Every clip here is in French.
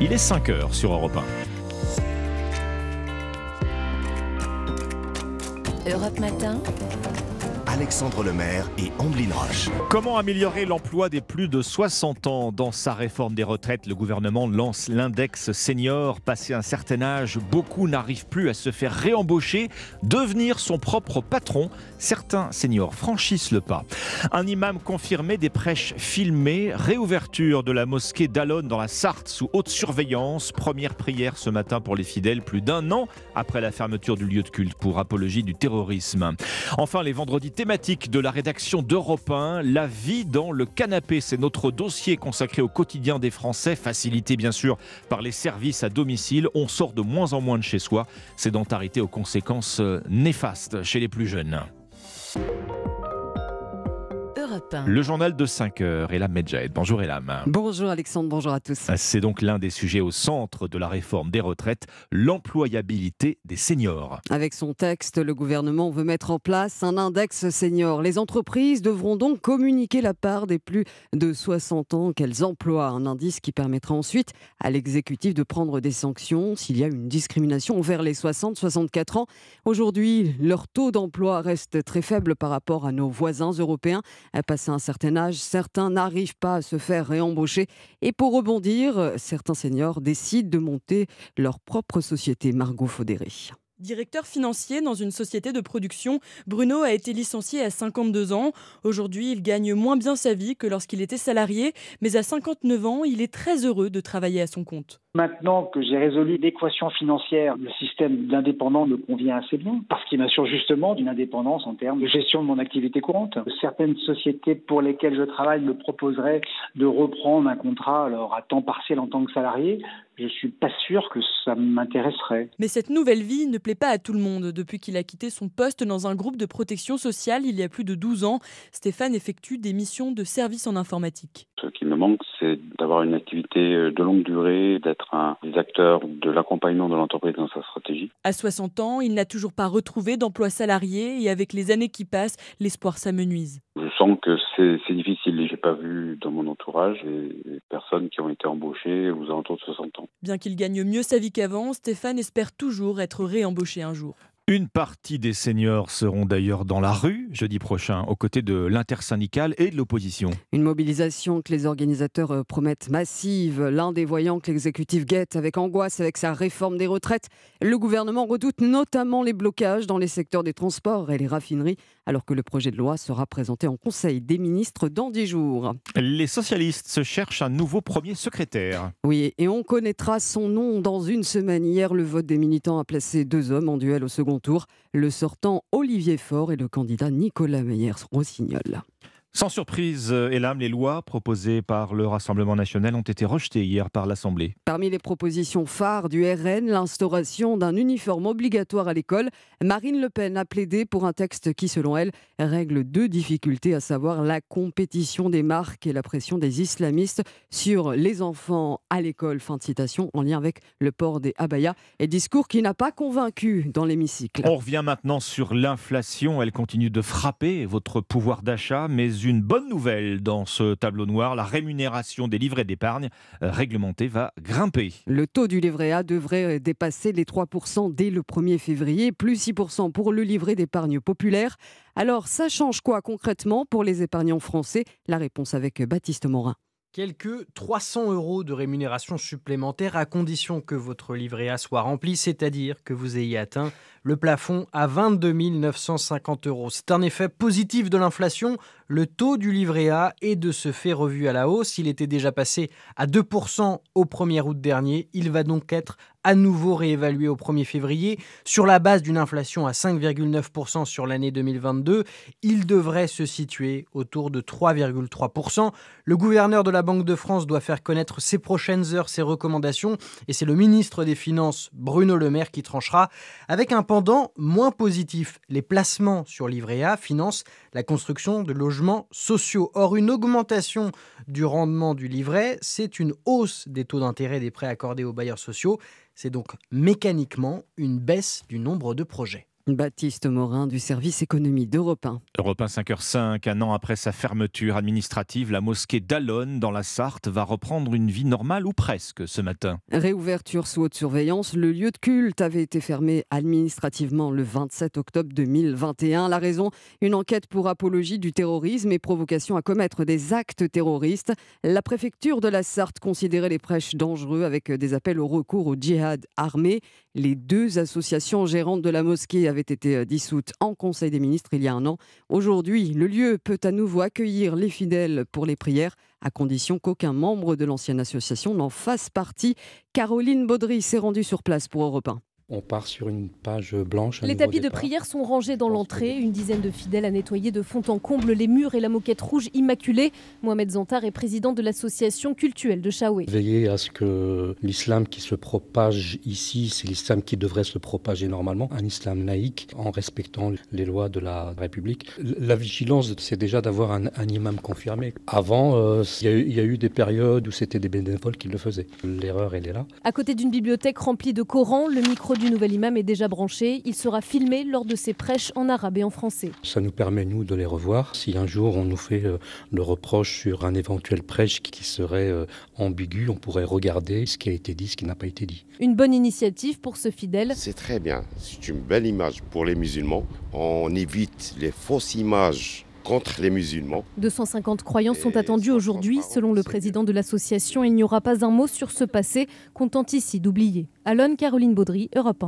Il est 5 heures sur Europe 1. Europe Matin. Alexandre Lemaire et Amblin Roche. Comment améliorer l'emploi des plus de 60 ans Dans sa réforme des retraites, le gouvernement lance l'index senior. Passé un certain âge, beaucoup n'arrivent plus à se faire réembaucher, devenir son propre patron. Certains seniors franchissent le pas. Un imam confirmé des prêches filmées, réouverture de la mosquée d'Alonne dans la Sarthe sous haute surveillance, première prière ce matin pour les fidèles plus d'un an après la fermeture du lieu de culte pour apologie du terrorisme. Enfin, les vendredis thématique de la rédaction d'Europe 1, la vie dans le canapé. C'est notre dossier consacré au quotidien des Français, facilité bien sûr par les services à domicile. On sort de moins en moins de chez soi. Sédentarité aux conséquences euh, néfastes chez les plus jeunes. Le journal de 5 heures, Elam Medjahed. Bonjour Elam. Bonjour Alexandre, bonjour à tous. C'est donc l'un des sujets au centre de la réforme des retraites, l'employabilité des seniors. Avec son texte, le gouvernement veut mettre en place un index senior. Les entreprises devront donc communiquer la part des plus de 60 ans qu'elles emploient, un indice qui permettra ensuite à l'exécutif de prendre des sanctions s'il y a une discrimination envers les 60-64 ans. Aujourd'hui, leur taux d'emploi reste très faible par rapport à nos voisins européens passé un certain âge, certains n'arrivent pas à se faire réembaucher. Et pour rebondir, certains seniors décident de monter leur propre société. Margot Faudéré. Directeur financier dans une société de production, Bruno a été licencié à 52 ans. Aujourd'hui, il gagne moins bien sa vie que lorsqu'il était salarié, mais à 59 ans, il est très heureux de travailler à son compte. Maintenant que j'ai résolu l'équation financière, le système d'indépendant me convient assez bien parce qu'il m'assure justement d'une indépendance en termes de gestion de mon activité courante. Certaines sociétés pour lesquelles je travaille me proposeraient de reprendre un contrat alors à temps partiel en tant que salarié je suis pas sûr que ça m'intéresserait. Mais cette nouvelle vie ne plaît pas à tout le monde. Depuis qu'il a quitté son poste dans un groupe de protection sociale il y a plus de 12 ans, Stéphane effectue des missions de service en informatique. Ce qui me manque, c'est d'avoir une activité euh, de longue durée, d'être un des acteurs de l'accompagnement de l'entreprise dans sa stratégie. À 60 ans, il n'a toujours pas retrouvé d'emploi salarié et avec les années qui passent, l'espoir s'amenuise. Je sens que c'est difficile. J'ai pas vu dans mon entourage des personnes qui ont été embauchées aux alentours de 60 ans. Bien qu'il gagne mieux sa vie qu'avant, Stéphane espère toujours être réembauché un jour. Une partie des seniors seront d'ailleurs dans la rue jeudi prochain aux côtés de l'intersyndicale et de l'opposition. Une mobilisation que les organisateurs euh, promettent massive. L'un des voyants que l'exécutif guette avec angoisse avec sa réforme des retraites. Le gouvernement redoute notamment les blocages dans les secteurs des transports et les raffineries alors que le projet de loi sera présenté en Conseil des ministres dans dix jours. Les socialistes se cherchent un nouveau premier secrétaire. Oui, et on connaîtra son nom dans une semaine. Hier, le vote des militants a placé deux hommes en duel au second tour, le sortant Olivier Faure et le candidat Nicolas Meyers-Rossignol. Sans surprise, Elam, les lois proposées par le Rassemblement national ont été rejetées hier par l'Assemblée. Parmi les propositions phares du RN, l'instauration d'un uniforme obligatoire à l'école. Marine Le Pen a plaidé pour un texte qui, selon elle, règle deux difficultés, à savoir la compétition des marques et la pression des islamistes sur les enfants à l'école. Fin de citation, en lien avec le port des abayas. Et discours qui n'a pas convaincu dans l'hémicycle. On revient maintenant sur l'inflation. Elle continue de frapper votre pouvoir d'achat, mais une bonne nouvelle dans ce tableau noir. La rémunération des livrets d'épargne euh, réglementés va grimper. Le taux du livret A devrait dépasser les 3% dès le 1er février, plus 6% pour le livret d'épargne populaire. Alors, ça change quoi concrètement pour les épargnants français? La réponse avec Baptiste Morin. Quelques 300 euros de rémunération supplémentaire à condition que votre livret A soit rempli, c'est-à-dire que vous ayez atteint le plafond à 22 950 euros. C'est un effet positif de l'inflation. Le taux du livret A est de ce fait revu à la hausse. Il était déjà passé à 2% au 1er août dernier. Il va donc être à nouveau réévalué au 1er février. Sur la base d'une inflation à 5,9% sur l'année 2022, il devrait se situer autour de 3,3%. Le gouverneur de la Banque de France doit faire connaître ces prochaines heures ses recommandations et c'est le ministre des Finances, Bruno Le Maire, qui tranchera avec un Cependant, moins positif, les placements sur livret A financent la construction de logements sociaux. Or, une augmentation du rendement du livret, c'est une hausse des taux d'intérêt des prêts accordés aux bailleurs sociaux. C'est donc mécaniquement une baisse du nombre de projets. Baptiste Morin du service économie d'Europe 1. Europe 1 5h05, un an après sa fermeture administrative, la mosquée d'Alonne dans la Sarthe va reprendre une vie normale ou presque ce matin. Réouverture sous haute surveillance, le lieu de culte avait été fermé administrativement le 27 octobre 2021. La raison, une enquête pour apologie du terrorisme et provocation à commettre des actes terroristes. La préfecture de la Sarthe considérait les prêches dangereux avec des appels au recours au djihad armé. Les deux associations gérantes de la mosquée avaient été euh, dissoutes en Conseil des ministres il y a un an. Aujourd'hui, le lieu peut à nouveau accueillir les fidèles pour les prières, à condition qu'aucun membre de l'ancienne association n'en fasse partie. Caroline Baudry s'est rendue sur place pour Europe 1. On part sur une page blanche. Les tapis de prière sont rangés dans l'entrée. Une dizaine de fidèles a nettoyé de fond en comble les murs et la moquette rouge immaculée. Mohamed Zantar est président de l'association cultuelle de Chaoué. Veiller à ce que l'islam qui se propage ici, c'est l'islam qui devrait se propager normalement, un islam laïque en respectant les lois de la République. La vigilance, c'est déjà d'avoir un, imam confirmé. Avant, euh, il y, y, a eu des périodes où c'était des bénévoles qui le faisaient. L'erreur, elle est là. À côté d'une bibliothèque remplie de Corans, le micro du nouvel imam est déjà branché. Il sera filmé lors de ses prêches en arabe et en français. Ça nous permet, nous, de les revoir. Si un jour on nous fait euh, le reproche sur un éventuel prêche qui serait euh, ambigu, on pourrait regarder ce qui a été dit, ce qui n'a pas été dit. Une bonne initiative pour ce fidèle. C'est très bien. C'est une belle image pour les musulmans. On évite les fausses images contre les musulmans. 250 croyants sont attendus aujourd'hui. Selon le président de l'association, il n'y aura pas un mot sur ce passé, comptant ici d'oublier. Alon Caroline Baudry, Europe 1.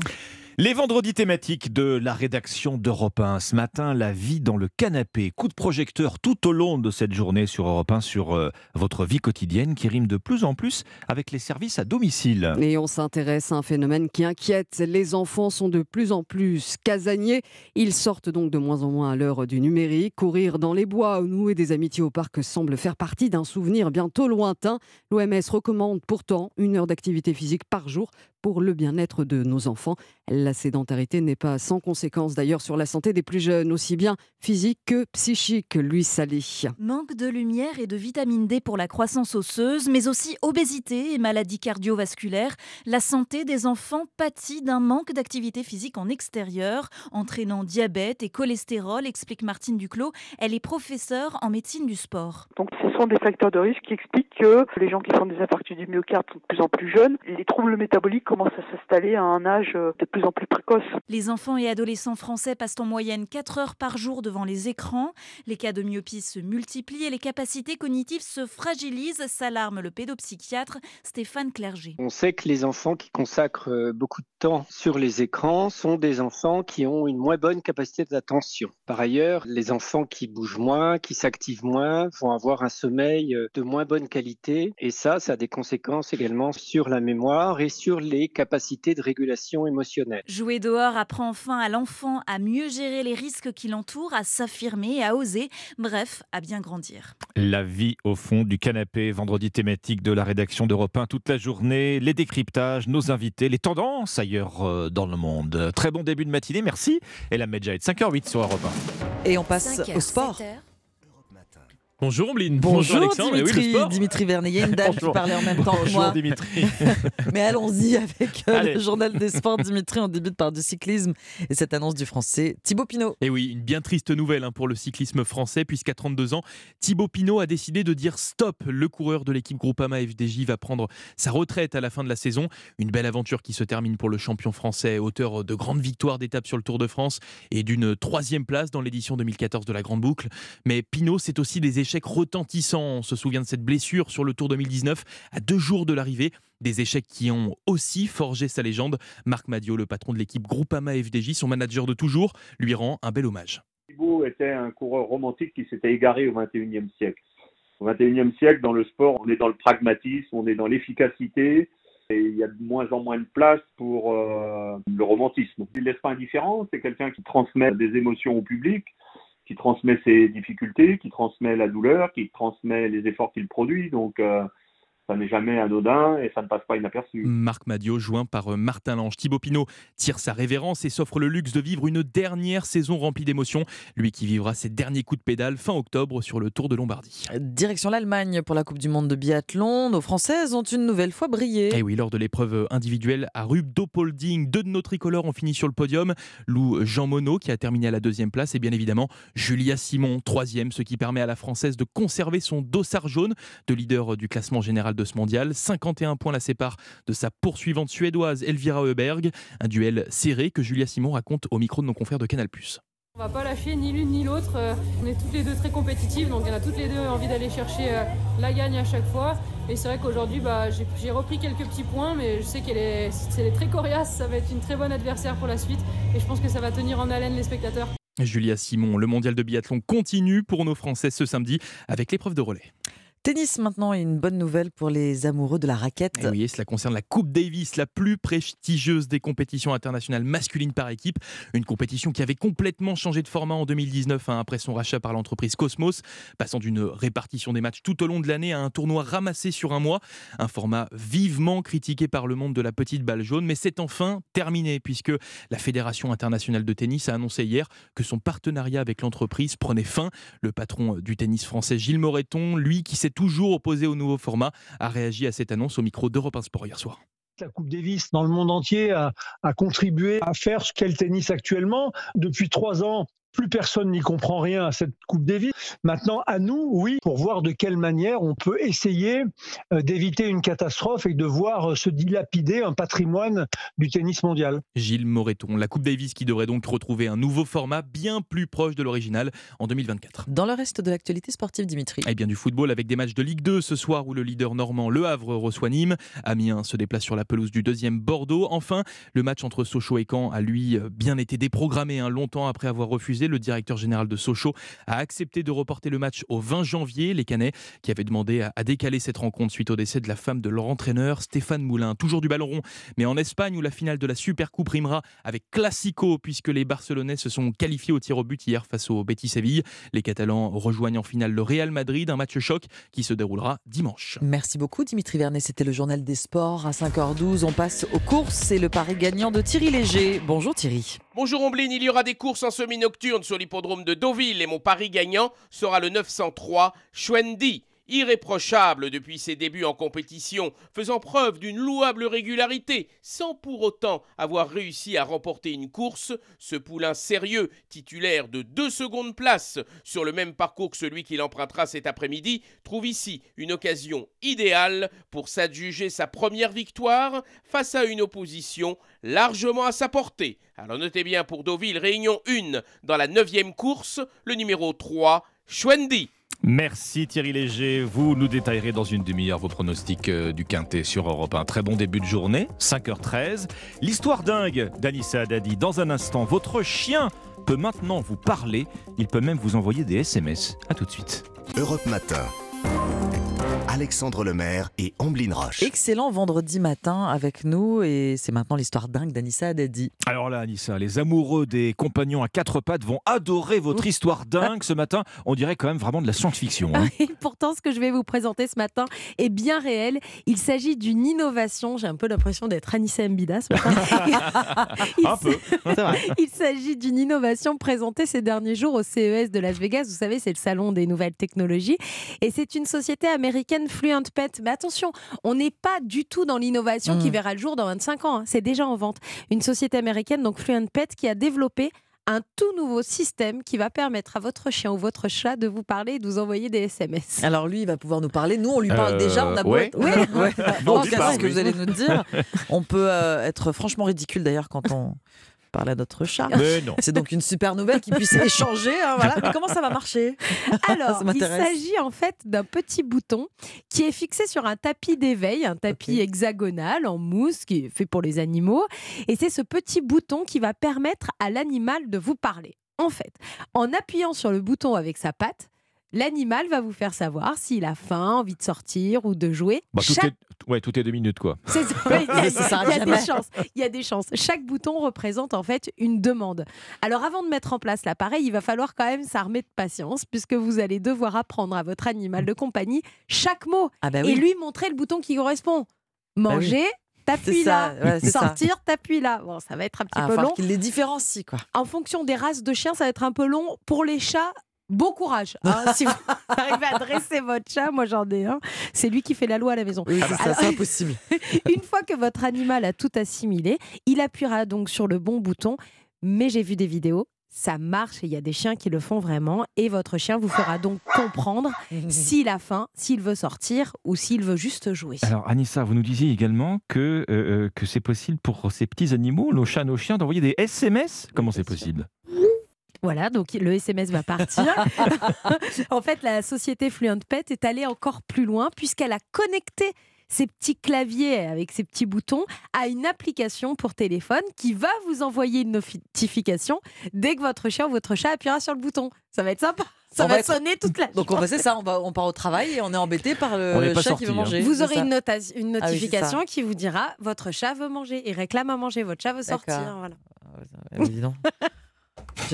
Les vendredis thématiques de la rédaction d'Europe 1. Ce matin, la vie dans le canapé. Coup de projecteur tout au long de cette journée sur Europe 1 sur euh, votre vie quotidienne qui rime de plus en plus avec les services à domicile. Et on s'intéresse à un phénomène qui inquiète. Les enfants sont de plus en plus casaniers. Ils sortent donc de moins en moins à l'heure du numérique. Courir dans les bois ou nouer des amitiés au parc semble faire partie d'un souvenir bientôt lointain. L'OMS recommande pourtant une heure d'activité physique par jour pour le bien-être de nos enfants. La sédentarité n'est pas sans conséquence d'ailleurs sur la santé des plus jeunes, aussi bien physique que psychique, lui Salé. Manque de lumière et de vitamine D pour la croissance osseuse, mais aussi obésité et maladies cardiovasculaires. La santé des enfants pâtit d'un manque d'activité physique en extérieur, entraînant diabète et cholestérol, explique Martine Duclos. Elle est professeure en médecine du sport. Donc ce sont des facteurs de risque qui expliquent que les gens qui font des infarctus du myocarde sont de plus en plus jeunes. Les troubles métaboliques commencent à s'installer à un âge euh, de plus en plus précoce. Les enfants et adolescents français passent en moyenne 4 heures par jour devant les écrans. Les cas de myopie se multiplient et les capacités cognitives se fragilisent, s'alarme le pédopsychiatre Stéphane Clerget. On sait que les enfants qui consacrent euh, beaucoup de temps sur les écrans sont des enfants qui ont une moins bonne capacité d'attention. Par ailleurs, les enfants qui bougent moins, qui s'activent moins, vont avoir un sommeil euh, de moins bonne qualité et ça, ça a des conséquences également sur la mémoire et sur les capacités de régulation émotionnelle. Jouer dehors apprend enfin à l'enfant à mieux gérer les risques qui l'entourent, à s'affirmer, à oser, bref, à bien grandir. La vie au fond du canapé, vendredi thématique de la rédaction d'Europe 1 toute la journée, les décryptages, nos invités, les tendances ailleurs euh, dans le monde. Très bon début de matinée, merci. Et la Medja est 5h08 sur Europe 1. Et on passe au sport. Bonjour Ombline. Bonjour, Alexandre. Dimitri, oui, Dimitri Vernet. une dame qui parlait en même temps que moi. Bonjour Dimitri. Mais allons-y avec euh, le journal des sports. Dimitri, on débute par du cyclisme et cette annonce du français Thibaut Pinot. Et oui, une bien triste nouvelle hein, pour le cyclisme français puisqu'à 32 ans, Thibaut Pinot a décidé de dire stop. Le coureur de l'équipe Groupama FDJ va prendre sa retraite à la fin de la saison. Une belle aventure qui se termine pour le champion français, auteur de grandes victoires d'étape sur le Tour de France et d'une troisième place dans l'édition 2014 de la Grande Boucle. Mais Pinot, c'est aussi des échecs retentissants. On se souvient de cette blessure sur le Tour 2019 à deux jours de l'arrivée. Des échecs qui ont aussi forgé sa légende. Marc Madio, le patron de l'équipe Groupama FDJ, son manager de toujours, lui rend un bel hommage. Thibaut était un coureur romantique qui s'était égaré au XXIe siècle. Au XXIe siècle, dans le sport, on est dans le pragmatisme, on est dans l'efficacité, et il y a de moins en moins de place pour euh, le romantisme. Il ne laisse pas indifférent, c'est quelqu'un qui transmet des émotions au public, qui transmet ses difficultés, qui transmet la douleur, qui transmet les efforts qu'il produit. Donc, euh, ça n'est jamais anodin et ça ne passe pas inaperçu. Marc Madio, joint par euh, Martin Lange. Thibaut Pinot tire sa révérence et s'offre le luxe de vivre une dernière saison remplie d'émotions. Lui qui vivra ses derniers coups de pédale fin octobre sur le Tour de Lombardie. Direction l'Allemagne pour la Coupe du Monde de biathlon. Nos Françaises ont une nouvelle fois brillé. Et oui, lors de l'épreuve individuelle à Rubdo-Polding, deux de nos tricolores ont fini sur le podium. Lou Jean Monod qui a terminé à la deuxième place et bien évidemment Julia Simon, troisième, ce qui permet à la Française de conserver son dossard jaune de leader du classement général de ce mondial. 51 points la séparent de sa poursuivante suédoise Elvira Heuberg. Un duel serré que Julia Simon raconte au micro de nos confrères de Canal+. On va pas lâcher ni l'une ni l'autre. Euh, On est toutes les deux très compétitives, donc on a toutes les deux envie d'aller chercher euh, la gagne à chaque fois. Et c'est vrai qu'aujourd'hui, bah, j'ai repris quelques petits points, mais je sais qu'elle est, très coriace. Ça va être une très bonne adversaire pour la suite, et je pense que ça va tenir en haleine les spectateurs. Julia Simon, le mondial de biathlon continue pour nos Français ce samedi avec l'épreuve de relais. Tennis maintenant une bonne nouvelle pour les amoureux de la raquette. Et oui, cela concerne la Coupe Davis, la plus prestigieuse des compétitions internationales masculines par équipe. Une compétition qui avait complètement changé de format en 2019 hein, après son rachat par l'entreprise Cosmos, passant d'une répartition des matchs tout au long de l'année à un tournoi ramassé sur un mois. Un format vivement critiqué par le monde de la petite balle jaune, mais c'est enfin terminé puisque la Fédération internationale de tennis a annoncé hier que son partenariat avec l'entreprise prenait fin. Le patron du tennis français Gilles Moreton, lui qui s'est toujours opposé au nouveau format, a réagi à cette annonce au micro d'Europe 1 Sport hier soir. La Coupe Davis dans le monde entier a, a contribué à faire ce qu'est le tennis actuellement. Depuis trois ans, plus personne n'y comprend rien à cette Coupe Davis. Maintenant, à nous, oui, pour voir de quelle manière on peut essayer euh, d'éviter une catastrophe et de voir euh, se dilapider un patrimoine du tennis mondial. Gilles Moreton, la Coupe Davis qui devrait donc retrouver un nouveau format bien plus proche de l'original en 2024. Dans le reste de l'actualité sportive, Dimitri. Eh bien du football avec des matchs de Ligue 2 ce soir où le leader normand Le Havre reçoit Nîmes. Amiens se déplace sur la pelouse du deuxième Bordeaux. Enfin, le match entre Sochaux et Caen a lui bien été déprogrammé hein, longtemps après avoir refusé. Le directeur général de Sochaux a accepté de reporter le match au 20 janvier. Les Canets qui avaient demandé à, à décaler cette rencontre suite au décès de la femme de leur entraîneur Stéphane Moulin. Toujours du ballon rond, mais en Espagne où la finale de la Supercoupe rimera avec Classico puisque les Barcelonais se sont qualifiés au tir au but hier face au Betis Séville. Les Catalans rejoignent en finale le Real Madrid, un match choc qui se déroulera dimanche. Merci beaucoup Dimitri Vernet, c'était le journal des sports à 5h12. On passe aux courses, c'est le pari gagnant de Thierry Léger. Bonjour Thierry. Bonjour Omblin, il y aura des courses en semi-nocturne sur l'hippodrome de Deauville et mon pari gagnant sera le 903 Schwendi. Irréprochable depuis ses débuts en compétition, faisant preuve d'une louable régularité, sans pour autant avoir réussi à remporter une course, ce poulain sérieux, titulaire de deux secondes place sur le même parcours que celui qu'il empruntera cet après-midi, trouve ici une occasion idéale pour s'adjuger sa première victoire face à une opposition largement à sa portée. Alors notez bien pour Deauville, réunion 1 dans la neuvième course, le numéro 3, Schwendi. Merci Thierry Léger. Vous nous détaillerez dans une demi-heure vos pronostics euh, du Quintet sur Europe 1. Très bon début de journée, 5h13. L'histoire dingue d'Anissa Haddadi. Dans un instant, votre chien peut maintenant vous parler. Il peut même vous envoyer des SMS. A tout de suite. Europe Matin. Alexandre Lemaire et Amblin Roche. Excellent vendredi matin avec nous et c'est maintenant l'histoire dingue d'Anissa Haddadi. Alors là, Anissa, les amoureux des compagnons à quatre pattes vont adorer votre histoire dingue ce matin. On dirait quand même vraiment de la science-fiction. hein. Et pourtant, ce que je vais vous présenter ce matin est bien réel. Il s'agit d'une innovation. J'ai un peu l'impression d'être Anissa Mbida ce matin. Il Un peu. Il s'agit d'une innovation présentée ces derniers jours au CES de Las Vegas. Vous savez, c'est le salon des nouvelles technologies. Et c'est une société américaine, Fluent Pet. Mais attention, on n'est pas du tout dans l'innovation qui Mm. verra le jour dans 25 ans. hein. C'est déjà en vente. Une société américaine, donc Fluent Pet, qui a développé un tout nouveau système qui va permettre à votre chien ou votre chat de vous parler et de vous envoyer des SMS. Alors lui, il va pouvoir nous parler. Nous, on lui parle Euh, déjà. On a beau ouais. être- Ouais, ouais. Nous, on En lui tout cas, parle, ce que vous allez nous dire. On peut euh, être franchement ridicule d'ailleurs quand on à notre chat. C'est donc une super nouvelle qu'ils puissent échanger. hein, voilà. Mais comment ça va marcher? Alors, Ça il s'agit en fait d'un petit bouton qui est fixé sur un tapis d'éveil, un tapis hexagonal en mousse qui est fait pour les animaux. Et c'est ce petit bouton qui va permettre à l'animal de vous parler. En fait, en appuyant sur le bouton avec sa patte, L'animal va vous faire savoir s'il a faim, envie de sortir ou de jouer. Bah, tout, Chaque- est, ouais, tout est deux minutes, quoi. C'est ça, il y a, il y a- Ça s'arrête il y a des chances. Il y a des chances. Chaque bouton représente en fait une demande. Alors avant de mettre en place l'appareil, il va falloir quand même s'armer de patience puisque vous allez devoir apprendre à votre animal de compagnie chaque mot Ah bah et lui montrer le bouton qui correspond. Manger, t'appuies C'est ça, là. ouais, c'est ça. Sortir, t'appuies là. Bon, ça va être un petit Ah, peu long. qu'il les différencie, quoi. En fonction des races de chiens, ça va être un peu long. Pour les chats, bon courage. hein. si vous arrivez à dresser votre chat, moi j'en ai un, c'est lui qui fait la loi à la maison. Oui, c'est ça, Alors- c'est impossible. Une fois que votre animal a tout assimilé, il appuiera donc sur le bon bouton. Mais j'ai vu des vidéos, ça marche et il y a des chiens qui le font vraiment. Et votre chien vous fera donc comprendre s'il a faim, s'il veut sortir ou s'il veut juste jouer. Alors, Anissa, vous nous disiez également que, euh, euh, que c'est possible pour ces petits animaux, nos chats, nos chiens, d'envoyer des SMS Comment c'est possible? Voilà, donc le SMS va partir. en fait, la société Fluent Pet est allée encore plus loin puisqu'elle a connecté ces petits claviers avec ces petits boutons à une application pour téléphone qui va vous envoyer une notification dès que votre chien ou votre chat appuiera sur le bouton. Ça va être sympa. Ça On va, va être- sonner toute la Donc on va, c'est ça, on, va, on part au travail et on est embêté par le chat sorti, qui veut hein. manger. Vous aurez une, nota- une Ah oui, notification qui vous dira votre chat veut manger. Il réclame à manger, votre chat veut sortir. Voilà. Ah dis donc.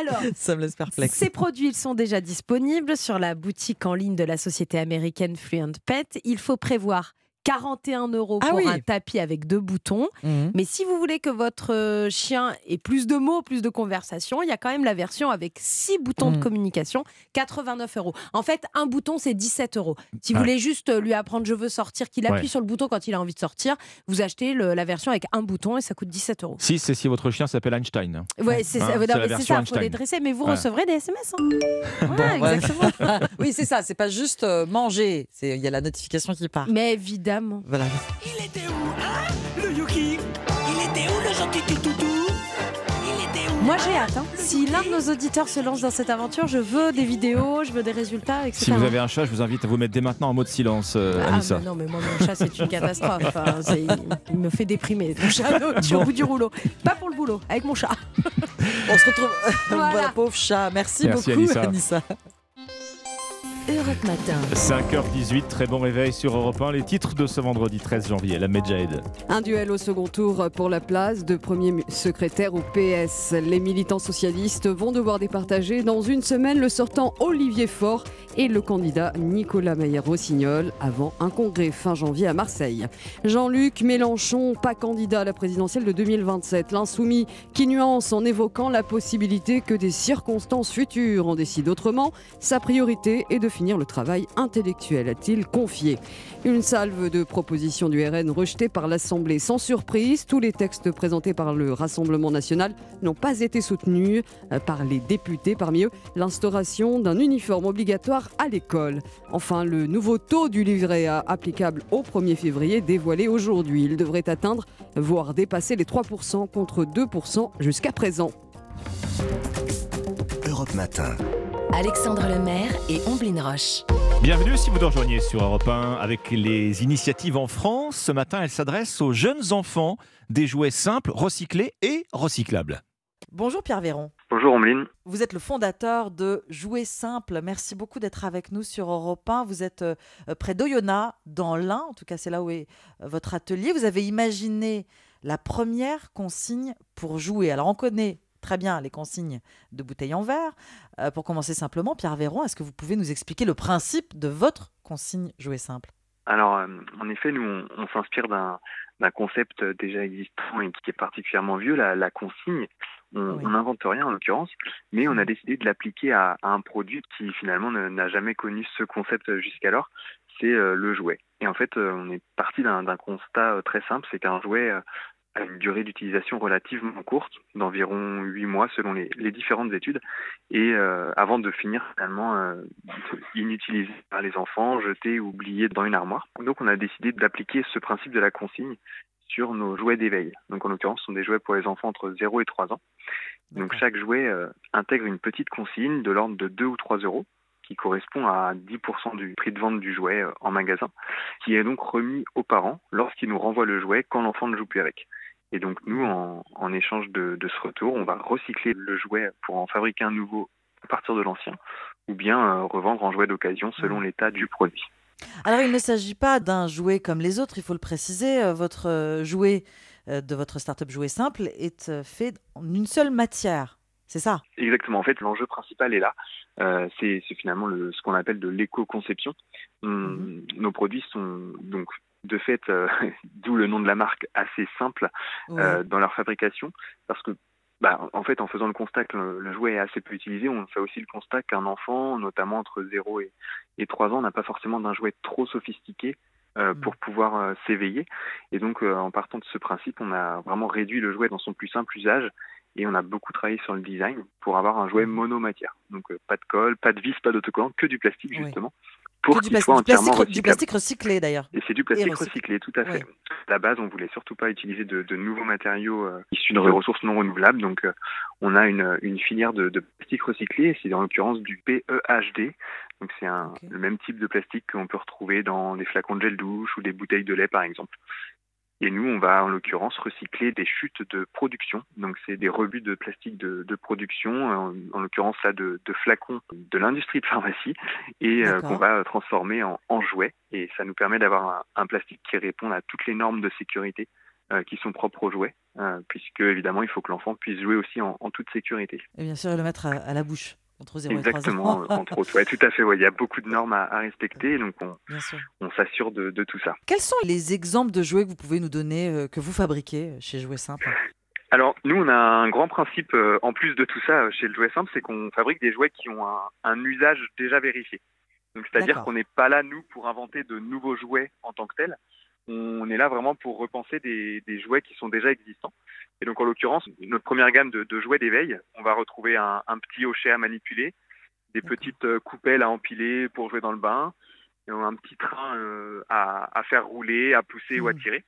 Alors, ça me laisse perplexe. Ces produits ils sont déjà disponibles sur la boutique en ligne de la société américaine Fluent Pet. Il faut prévoir 41 euros Ah pour oui. un tapis avec deux boutons. Mhm. Mais si vous voulez que votre euh, chien ait plus de mots, plus de conversation, il y a quand même la version avec six boutons de Mhm. communication, 89 euros. En fait, un bouton, c'est 17 euros. Si vous voulez juste euh, lui apprendre je veux sortir, qu'il appuie Ouais. sur le bouton quand il a envie de sortir, vous achetez le- la version avec un bouton et ça coûte 17 euros. Si, c'est si votre chien s'appelle Einstein. Ouais, c'est Hein, ça, version ça, faut les dresser, mais vous Ouais. recevrez des SMS. hein. Ouais, Ouais. exactement. oui, c'est ça, c'est pas juste euh, manger, il y a la notification qui part. Mais évidemment. Voilà. Il était où, hein Le Yuki? Il était où le gentil petit toutou Il était où Moi j'ai hâte. hein. Si l'un de nos auditeurs se lance dans cette aventure, je veux des vidéos, je veux des résultats, etc. Si vous avez un chat, je vous invite à vous mettre dès maintenant en mode silence, euh, Ah, Anissa. mais non, mais moi, mon chat, c'est une catastrophe. hein. Il, me fait déprimer. Mon chat, je suis au bout du rouleau. Pas pour le boulot, avec mon chat. On se retrouve. Voilà. voilà, pauvre chat. Merci, Merci, beaucoup, Anissa. Anissa. Europe Matin. 5h18, très bon réveil sur Europe 1. Les titres de ce vendredi 13 janvier, la Medjahed. Un duel au second tour pour la place de premier secrétaire au PS. Les militants socialistes vont devoir départager dans une semaine le sortant Olivier Faure et le candidat Nicolas Maillard-Rossignol avant un congrès fin janvier à Marseille. Jean-Luc Mélenchon, pas candidat à la présidentielle de 2027. L'insoumis qui nuance en évoquant la possibilité que des circonstances futures en décident autrement. Sa priorité est de finir le travail intellectuel, a-t-il confié. Une salve de propositions du RN rejetées par l'Assemblée sans surprise. Tous les textes présentés par le Rassemblement national n'ont pas été soutenus par les députés. Parmi eux, l'instauration d'un uniforme obligatoire à l'école. Enfin, le nouveau taux du livret A applicable au 1er février dévoilé aujourd'hui. Il devrait atteindre, voire dépasser les 3% contre 2% jusqu'à présent. Europe Matin. Alexandre Lemaire et Omblin Roche. Bienvenue si vous nous rejoignez sur Europe 1 avec les initiatives en France. Ce matin, elle s'adresse aux jeunes enfants des jouets simples, recyclés et recyclables. Bonjour Pierre Véron. Bonjour Omeline. Vous êtes le fondateur de Jouets Simples. Merci beaucoup d'être avec nous sur Europe 1. Vous êtes euh, près d'Oyonnax, dans l'Ain. En tout cas, c'est là où est euh, votre atelier. Vous avez imaginé la première consigne pour jouer. Alors, on connaît très bien les consignes de bouteilles en verre. Euh, pour commencer simplement, Pierre Véron, est-ce que vous pouvez nous expliquer le principe de votre consigne Jouets Simples Alors, euh, en effet, nous, on, on s'inspire d'un concept déjà existant et qui est particulièrement vieux, la, la consigne. On Oui. n'invente rien en l'occurrence, mais on a décidé de l'appliquer à, à un produit qui finalement n'a jamais connu ce concept jusqu'alors, c'est euh, le jouet. Et en fait, on est parti d'un constat très simple, c'est qu'un jouet a une durée d'utilisation relativement courte, d'environ 8 mois selon les, les différentes études, et euh, avant de finir finalement euh, inutilisé par les enfants, jeté ou oublié dans une armoire. Donc on a décidé d'appliquer ce principe de la consigne sur nos jouets d'éveil. Donc en l'occurrence, ce sont des jouets pour les enfants entre 0 et 3 ans. Donc chaque jouet euh, intègre une petite consigne de l'ordre de 2 ou 3 euros qui correspond à 10% du prix de vente du jouet euh, en magasin, qui est donc remis aux parents lorsqu'ils nous renvoient le jouet quand l'enfant ne joue plus avec. Et donc nous, en, en échange de, de ce retour, on va recycler le jouet pour en fabriquer un nouveau à partir de l'ancien, ou bien revendre en jouet d'occasion selon l'état du produit. Alors il ne s'agit pas d'un jouet comme les autres, il faut le préciser, votre jouet de votre startup Jouet Simple est fait en une seule matière. C'est ça? Exactement. En fait, l'enjeu principal est là. Euh, c'est finalement le, ce qu'on appelle de l'éco-conception. Mhm. Nos produits sont donc de fait, euh, d'où le nom de la marque, assez simple euh, dans leur fabrication, parce que bah, en fait, en faisant le constat que le, jouet est assez peu utilisé, on fait aussi le constat qu'un enfant, notamment entre 0 et, et 3 ans, n'a pas forcément d'un jouet trop sophistiqué mhm. pour pouvoir s'éveiller. Et donc, en partant de ce principe, on a vraiment réduit le jouet dans son plus simple usage et on a beaucoup travaillé sur le design pour avoir un jouet monomatière. Donc euh, pas de colle, pas de vis, pas d'autocollant, que du plastique justement. Pour du, plastique, plastique, du plastique recyclé d'ailleurs. Et c'est du plastique recyclé. tout à fait. À la base, on voulait surtout pas utiliser de, nouveaux matériaux euh, issus de ressources non renouvelables. Donc, euh, on a une, une filière de, de, plastique recyclé. C'est en l'occurrence du PEHD. Donc, c'est le même type de plastique qu'on peut retrouver dans des flacons de gel douche ou des bouteilles de lait, par exemple. Et nous, on va en l'occurrence recycler des chutes de production. Donc, c'est des rebuts de plastique de, de production, en, en l'occurrence là de, de, flacons de l'industrie de pharmacie, et euh, qu'on va transformer en, en jouets. Et ça nous permet d'avoir un, un, plastique qui répond à toutes les normes de sécurité euh, qui sont propres aux jouets, euh, puisque évidemment, il faut que l'enfant puisse jouer aussi en, en, toute sécurité. Et bien sûr, le mettre à, à la bouche. Exactement, entre autres. Ouais, tout à fait. Ouais. Il y a beaucoup de normes à, à respecter, donc on, on s'assure de, de, tout ça. Quels sont les exemples de jouets que vous pouvez nous donner, euh, que vous fabriquez euh, chez Jouets Simple? Alors nous, on a un grand principe, euh, en plus de tout ça, chez le Jouet Simple, c'est qu'on fabrique des jouets qui ont un, un usage déjà vérifié. Donc c'est-à-dire qu'on n'est pas là, nous, pour inventer de nouveaux jouets en tant que tels. On est là vraiment pour repenser des, des jouets qui sont déjà existants. Et donc en l'occurrence, notre première gamme de, de jouets d'éveil, on va retrouver un, un, petit hochet à manipuler, des petites euh, coupelles à empiler pour jouer dans le bain, et un petit train euh, à, à, faire rouler, à pousser ou à mmh. tirer.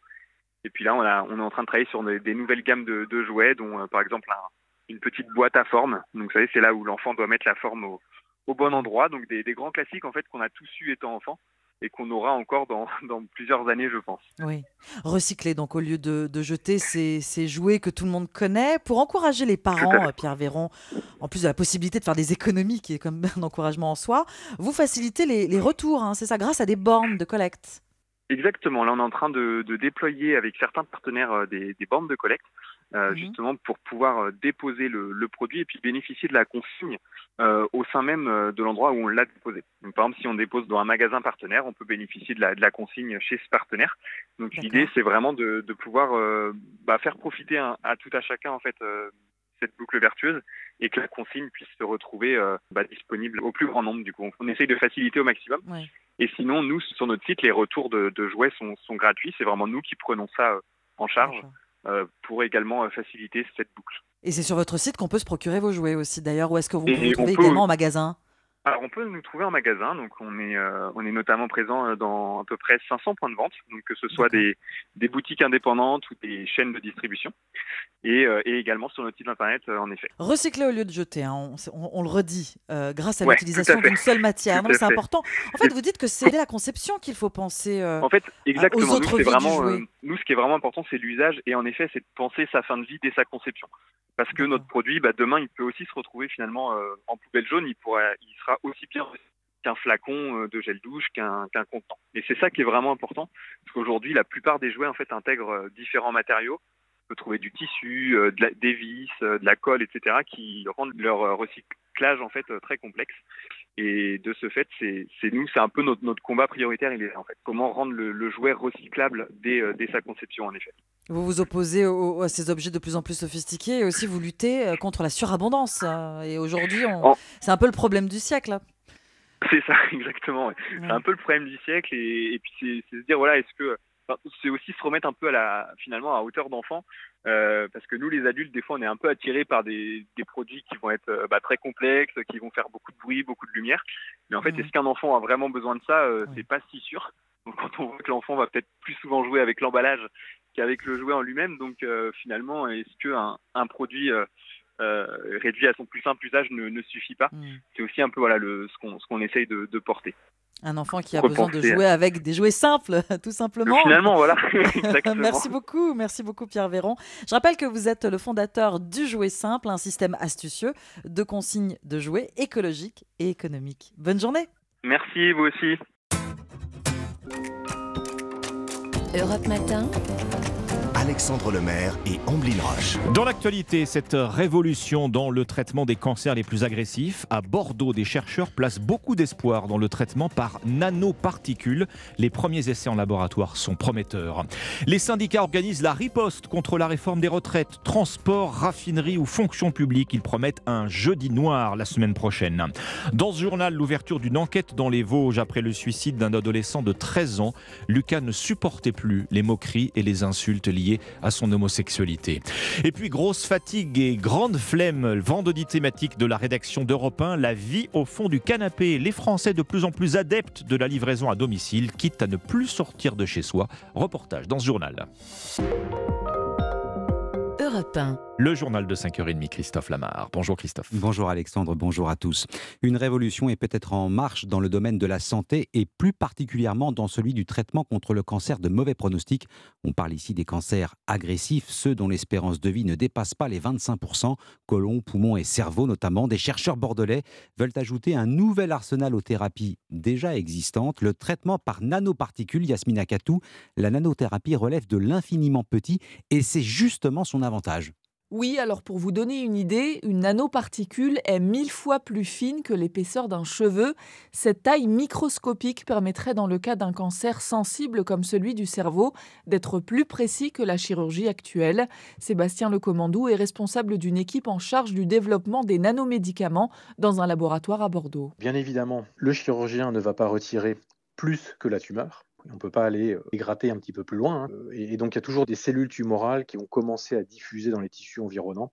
Et puis là, on, a, on, est en train de travailler sur des, des nouvelles gammes de, de jouets, dont euh, par exemple un, une petite boîte à forme. Donc vous savez, c'est là où l'enfant doit mettre la forme au, au bon endroit. Donc des, des grands classiques en fait qu'on a tous eu étant enfant et qu'on aura encore dans, dans, plusieurs années, je pense. Oui, recycler donc au lieu de, de jeter ces, ces, jouets que tout le monde connaît, pour encourager les parents, Pierre Véron, en plus de la possibilité de faire des économies, qui est comme un encouragement en soi, vous facilitez les, les retours, hein, c'est ça, grâce à des bornes de collecte. Exactement, là on est en train de, de déployer avec certains partenaires euh, des, des bornes de collecte euh, mmh. justement pour pouvoir euh, déposer le, le, produit et puis bénéficier de la consigne euh, au sein même de l'endroit où on l'a déposé. Donc, par exemple, si on dépose dans un magasin partenaire, on peut bénéficier de la, de la consigne chez ce partenaire. Donc l'idée, c'est vraiment de, de pouvoir euh, bah, faire profiter à tout à chacun en fait cette boucle vertueuse et que la consigne puisse se retrouver bah, disponible au plus grand nombre. Du coup, on, essaye de faciliter au maximum. Ouais. Et sinon, nous, sur notre site, les retours de, de jouets sont, sont gratuits. C'est vraiment nous qui prenons ça en charge. Euh, pour également euh, faciliter cette boucle. Et c'est sur votre site qu'on peut se procurer vos jouets aussi d'ailleurs, ou est-ce que vous pouvez trouver également en magasin? Alors on peut nous trouver en magasin, donc on est euh, on est notamment présent euh, dans à peu près 500 points de vente, donc que ce soit des, des boutiques indépendantes ou des chaînes de distribution, et, euh, et également sur notre site internet euh, en effet. Recycler au lieu de jeter, hein, on, on, on, le redit, grâce à ouais, l'utilisation d'une seule matière. C'est important. En fait, vous dites que c'est la conception qu'il faut penser. en fait, exactement. Aux autres nous, vraiment, nous, ce qui est vraiment important, c'est l'usage, et en effet, c'est de penser sa fin de vie dès sa conception parce que notre produit, bah, demain, il peut aussi se retrouver finalement en poubelle jaune. Il, pourra, il sera aussi bien qu'un flacon euh, de gel douche, qu'un qu contenant. Et c'est ça qui est vraiment important, parce qu'aujourd'hui, la plupart des jouets en fait intègrent euh, différents matériaux. Peut trouver du tissu, euh, de la, des vis, euh, de la colle, etc., qui rendent leur euh, recyclage en fait très complexe. Et de ce fait, c'est nous, c'est un peu notre, notre, combat prioritaire. Il est en fait comment rendre le, le jouet recyclable dès, dès sa conception, en effet. Vous vous opposez au, à ces objets de plus en plus sophistiqués et aussi vous luttez contre la surabondance. Euh, et aujourd'hui, c'est un peu le problème du siècle. C'est ça, exactement. Ouais. C'est un peu le problème du siècle. Et, et puis, c'est se dire, voilà, est-ce que. Enfin, c'est aussi se remettre un peu à la, finalement à hauteur d'enfant. Euh, parce que nous, les adultes, des fois, on est un peu attirés par des, des produits qui vont être euh, bah, très complexes, qui vont faire beaucoup de bruit, beaucoup de lumière. Mais en fait, mmh. est-ce qu'un enfant a vraiment besoin de ça euh, C'est pas si sûr. Donc, quand on voit que l'enfant va peut-être plus souvent jouer avec l'emballage qu'avec le jouet en lui-même. Donc euh, finalement, est-ce qu'un un produit réduit à son plus simple usage ne, ne suffit pas? Mmh. C'est aussi un peu voilà, le, ce qu'on qu essaye de, de porter. Un enfant qui a besoin de jouer avec des jouets simples, tout simplement. Finalement, voilà. merci beaucoup, merci beaucoup Pierre Véron. Je rappelle que vous êtes le fondateur du Jouet Simple, un système astucieux de consignes de jouets écologiques et économiques. Bonne journée. Merci, vous aussi. Europe Matin. Alexandre Lemaire et Amblin Roche. Dans l'actualité, cette révolution dans le traitement des cancers les plus agressifs, à Bordeaux, des chercheurs placent beaucoup d'espoir dans le traitement par nanoparticules. Les premiers essais en laboratoire sont prometteurs. Les syndicats organisent la riposte contre la réforme des retraites, transport, raffinerie ou fonction publique. Ils promettent un jeudi noir la semaine prochaine. Dans ce journal, l'ouverture d'une enquête dans les Vosges après le suicide d'un adolescent de 13 ans. Lucas ne supportait plus les moqueries et les insultes liées à son homosexualité. Et puis grosse fatigue et grande flemme, vendredi thématique de la rédaction d'Europe 1, la vie au fond du canapé. Les Français de plus en plus adeptes de la livraison à domicile, quitte à ne plus sortir de chez soi. Reportage dans ce journal. Le journal de 5h30, Christophe Lamar. Bonjour Christophe. Bonjour Alexandre, bonjour à tous. Une révolution est peut-être en marche dans le domaine de la santé et plus particulièrement dans celui du traitement contre le cancer de mauvais pronostic. On parle ici des cancers agressifs, ceux dont l'espérance de vie ne dépasse pas les 25%, colon, poumons et cerveau notamment. Des chercheurs bordelais veulent ajouter un nouvel arsenal aux thérapies déjà existantes, le traitement par nanoparticules. Yasmina Katou, la nanothérapie relève de l'infiniment petit et c'est justement son avantage oui, alors pour vous donner une idée, une nanoparticule est mille fois plus fine que l'épaisseur d'un cheveu. Cette taille microscopique permettrait, dans le cas d'un cancer sensible comme celui du cerveau, d'être plus précis que la chirurgie actuelle. Sébastien Lecommandou est responsable d'une équipe en charge du développement des nanomédicaments dans un laboratoire à Bordeaux. Bien évidemment, le chirurgien ne va pas retirer plus que la tumeur. On ne peut pas aller gratter un petit peu plus loin. Hein. Et, donc, il y a toujours des cellules tumorales qui vont commencer à diffuser dans les tissus environnants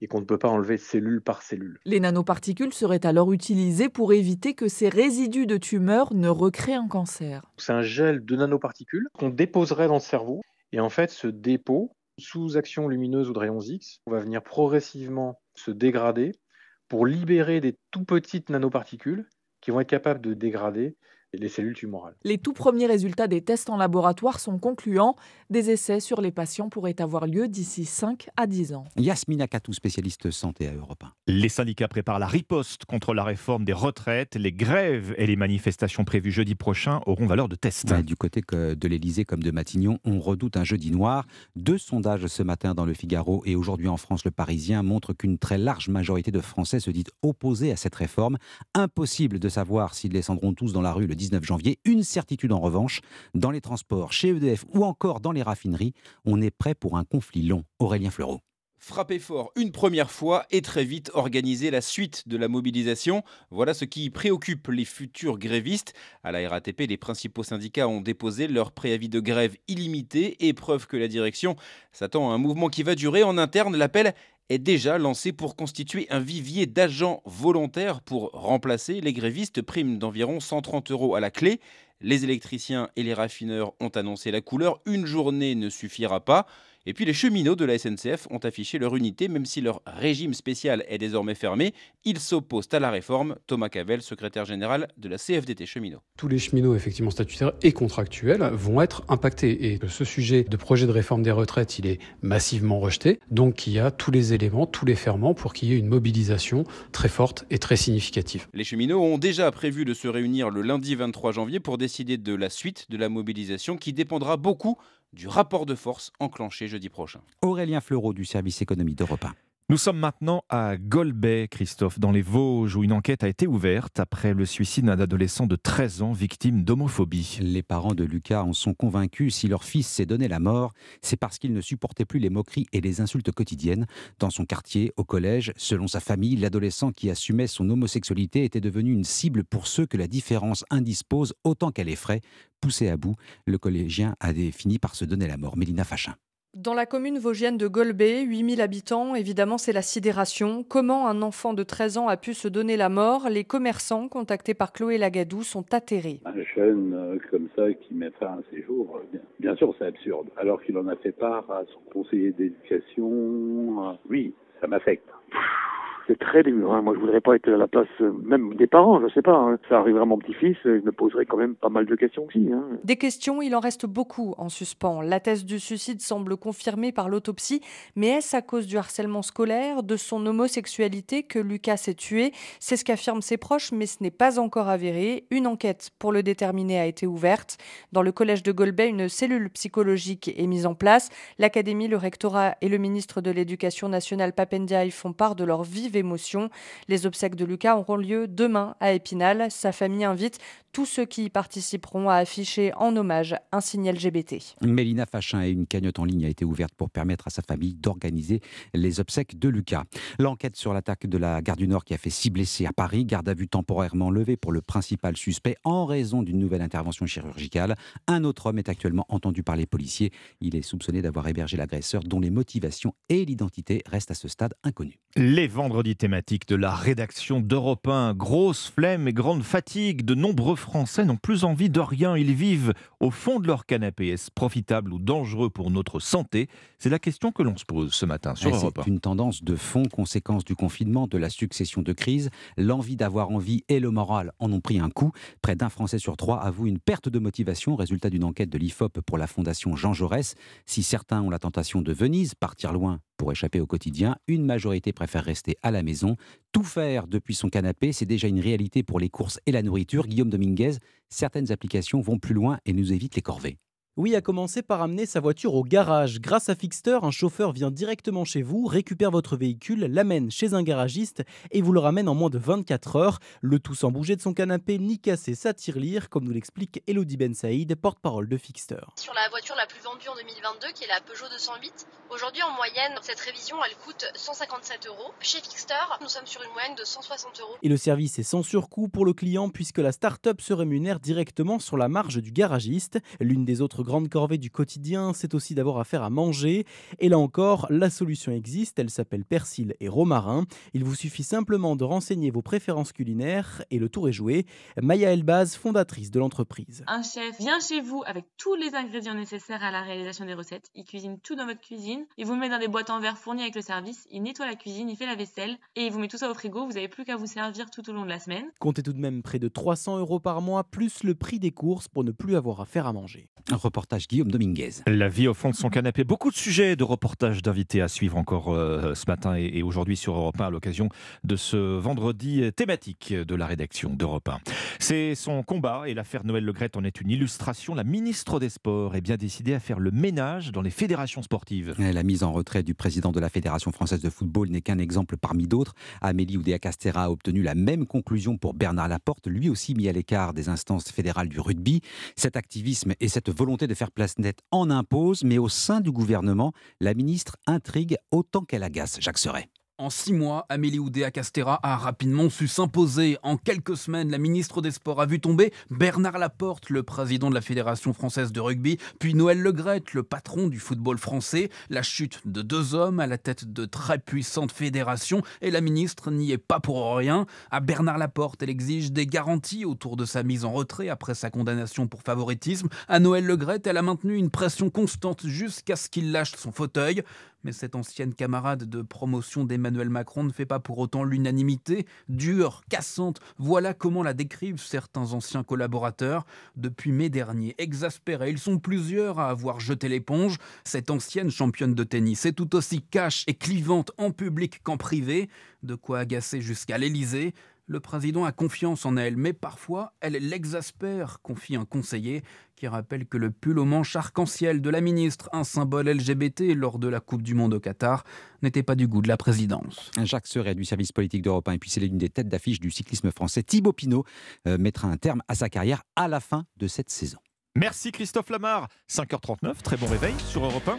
et qu'on ne peut pas enlever cellule par cellule. Les nanoparticules seraient alors utilisées pour éviter que ces résidus de tumeur ne recréent un cancer. C'est un gel de nanoparticules qu'on déposerait dans le cerveau. Et en fait, ce dépôt, sous action lumineuse ou de rayons X, va venir progressivement se dégrader pour libérer des tout petites nanoparticules qui vont être capables de dégrader les cellules tumorales. Les tout premiers résultats des tests en laboratoire sont concluants. Des essais sur les patients pourraient avoir lieu d'ici 5 à 10 ans. Yasmina Katou, spécialiste santé à Europe 1. Les syndicats préparent la riposte contre la réforme des retraites. Les grèves et les manifestations prévues jeudi prochain auront valeur de test. du côté de l'Elysée comme de Matignon, on redoute un jeudi noir. Deux sondages ce matin dans le Figaro et aujourd'hui en France, le Parisien montrent qu'une très large majorité de Français se dit opposés à cette réforme. Impossible de savoir s'ils descendront tous dans la rue le 19 janvier. Une certitude en revanche, dans les transports, chez EDF ou encore dans les raffineries, on est prêt pour un conflit long. Aurélien Fleureau frapper fort une première fois et très vite organiser la suite de la mobilisation. Voilà ce qui préoccupe les futurs grévistes. À la RATP, les principaux syndicats ont déposé leur préavis de grève illimité et preuve que la direction s'attend à un mouvement qui va durer. En interne, l'appel est déjà lancé pour constituer un vivier d'agents volontaires pour remplacer les grévistes, prime d'environ 130 euros à la clé. Les électriciens et les raffineurs ont annoncé la couleur. Une journée ne suffira pas. Et puis les cheminots de la SNCF ont affiché leur unité, même si leur régime spécial est désormais fermé. Ils s'opposent à la réforme. Thomas Cavel, secrétaire général de la CFDT Cheminots. Tous les cheminots, effectivement statutaires et contractuels, vont être impactés. Et ce sujet de projet de réforme des retraites, il est massivement rejeté. Donc il y a tous les éléments, tous les ferments pour qu'il y ait une mobilisation très forte et très significative. Les cheminots ont déjà prévu de se réunir le lundi 23 janvier pour décider de la suite de la mobilisation qui dépendra beaucoup du rapport de force enclenché jeudi prochain. Aurélien Fleureau du service économie d'Europe 1. Nous sommes maintenant à Golbet, Christophe, dans les Vosges, où une enquête a été ouverte après le suicide d'un adolescent de 13 ans victime d'homophobie. Les parents de Lucas en sont convaincus. Si leur fils s'est donné la mort, c'est parce qu'il ne supportait plus les moqueries et les insultes quotidiennes. Dans son quartier, au collège, selon sa famille, l'adolescent qui assumait son homosexualité était devenu une cible pour ceux que la différence indispose autant qu'elle effraie. Poussé à bout, le collégien a fini par se donner la mort. Mélina Fachin. Dans la commune vosgienne de Golbet, 8000 habitants, évidemment c'est la sidération. Comment un enfant de 13 ans a pu se donner la mort? Les commerçants contactés par Chloé Lagadou sont atterrés. Un jeune euh, comme ça qui met fin à ses jours, euh, bien, sûr c'est absurde. Alors qu'il en a fait part à son conseiller d'éducation, euh, oui, ça m'affecte. C'est très dur. Hein. Moi, je voudrais pas être à la place euh, même des parents, je sais pas. Hein. Ça arriverait à mon petit-fils, je me poserais quand même pas mal de questions aussi. Hein. Des questions, il en reste beaucoup en suspens. La thèse du suicide semble confirmée par l'autopsie, mais est-ce à cause du harcèlement scolaire, de son homosexualité que Lucas s'est tué? C'est ce qu'affirment ses proches, mais ce n'est pas encore avéré. Une enquête pour le déterminer a été ouverte. Dans le collège de Golbet, une cellule psychologique est mise en place. L'académie, le rectorat et le ministre de l'Éducation nationale Papendiaï font part de leur vive Les obsèques de Lucas auront lieu demain à Épinal. Sa famille invite tous ceux qui y participeront à afficher en hommage un signe LGBT. Mélina Fachin et une cagnotte en ligne a été ouverte pour permettre à sa famille d'organiser les obsèques de Lucas. L'enquête sur l'attaque de la gare du Nord qui a fait six blessés à Paris, garde à vue temporairement levée pour le principal suspect en raison d'une nouvelle intervention chirurgicale. Un autre homme est actuellement entendu par les policiers. Il est soupçonné d'avoir hébergé l'agresseur dont les motivations et l'identité restent à ce stade inconnues. Les vendredis thématiques de la rédaction d'Europe 1, grosse flemme et grande fatigue, de nombreux Français n'ont plus envie de rien. Ils vivent au fond de leur canapé. Est-ce profitable ou dangereux pour notre santé? C'est la question que l'on se pose ce matin sur Europe 1. C'est une tendance de fond, conséquence du confinement, de la succession de crises. L'envie d'avoir envie et le moral en ont pris un coup. Près d'un Français sur trois avoue une perte de motivation, résultat d'une enquête de l'IFOP pour la Fondation Jean Jaurès. Si certains ont la tentation de Venise, partir loin pour échapper au quotidien, une majorité préfère rester à la maison. Tout faire depuis son canapé, c'est déjà une réalité pour les courses et la nourriture. Guillaume Dominguez, certaines applications vont plus loin et nous évitent les corvées. Oui, à commencer par amener sa voiture au garage. Grâce à Fixter, un chauffeur vient directement chez vous, récupère votre véhicule, l'amène chez un garagiste et vous le ramène en moins de 24 heures. Le tout sans bouger de son canapé ni casser sa tirelire, comme nous l'explique Elodie Ben Saïd, porte-parole de Fixter. Sur la voiture la plus vendue en 2022, qui est la Peugeot 208, aujourd'hui en moyenne, cette révision elle coûte 157 euros. Chez Fixter, nous sommes sur une moyenne de 160 euros. Et le service est sans surcoût pour le client puisque la start-up se rémunère directement sur la marge du garagiste. L'une des autres grande corvée du quotidien, c'est aussi d'avoir affaire à manger. Et là encore, la solution existe, elle s'appelle persil et romarin. Il vous suffit simplement de renseigner vos préférences culinaires et le tour est joué. Maya Elbaz, fondatrice de l'entreprise. Un chef vient chez vous avec tous les ingrédients nécessaires à la réalisation des recettes. Il cuisine tout dans votre cuisine. Il vous met dans des boîtes en verre fournies avec le service. Il nettoie la cuisine, il fait la vaisselle et il vous met tout ça au frigo. Vous n'avez plus qu'à vous servir tout au long de la semaine. Comptez tout de même près de 300 euros par mois, plus le prix des courses pour ne plus avoir affaire à manger. Reportage Guillaume Dominguez. La vie au fond de son canapé. Beaucoup de sujets de reportages d'invités à suivre encore euh, ce matin et, aujourd'hui sur Europe 1 à l'occasion de ce vendredi thématique de la rédaction d'Europe 1. C'est son combat et l'affaire Noël Legrette en est une illustration. La ministre des Sports est bien décidée à faire le ménage dans les fédérations sportives. La mise en retrait du président de la Fédération française de football n'est qu'un exemple parmi d'autres. Amélie Oudéa-Castera a obtenu la même conclusion pour Bernard Laporte, lui aussi mis à l'écart des instances fédérales du rugby. Cet activisme et cette volonté de faire place nette en impose, mais au sein du gouvernement, la ministre intrigue autant qu'elle agace. Jacques Serret. En six mois, Amélie Oudéa-Castera a rapidement su s'imposer. En quelques semaines, la ministre des Sports a vu tomber Bernard Laporte, le président de la Fédération française de rugby, puis Noël Legrette, le patron du football français. La chute de deux hommes à la tête de très puissantes fédérations et la ministre n'y est pas pour rien. À Bernard Laporte, elle exige des garanties autour de sa mise en retrait après sa condamnation pour favoritisme. À Noël Legrette, elle a maintenu une pression constante jusqu'à ce qu'il lâche son fauteuil. Mais cette ancienne camarade de promotion d'Emmanuel Macron ne fait pas pour autant l'unanimité. Dure, cassante, voilà comment la décrivent certains anciens collaborateurs. Depuis mai dernier, exaspérés, ils sont plusieurs à avoir jeté l'éponge. Cette ancienne championne de tennis est tout aussi cash et clivante en public qu'en privé, de quoi agacer jusqu'à l'Élysée. Le président a confiance en elle, mais parfois elle l'exaspère, confie un conseiller qui rappelle que le pull au manche arc-en-ciel de la ministre, un symbole LGBT lors de la Coupe du Monde au Qatar, n'était pas du goût de la présidence. Jacques Serret du service politique d'Europe 1, et puis c'est l'une des têtes d'affiche du cyclisme français. Thibaut Pinot euh, mettra un terme à sa carrière à la fin de cette saison. Merci Christophe Lamar. 5h39, très bon réveil sur Europe 1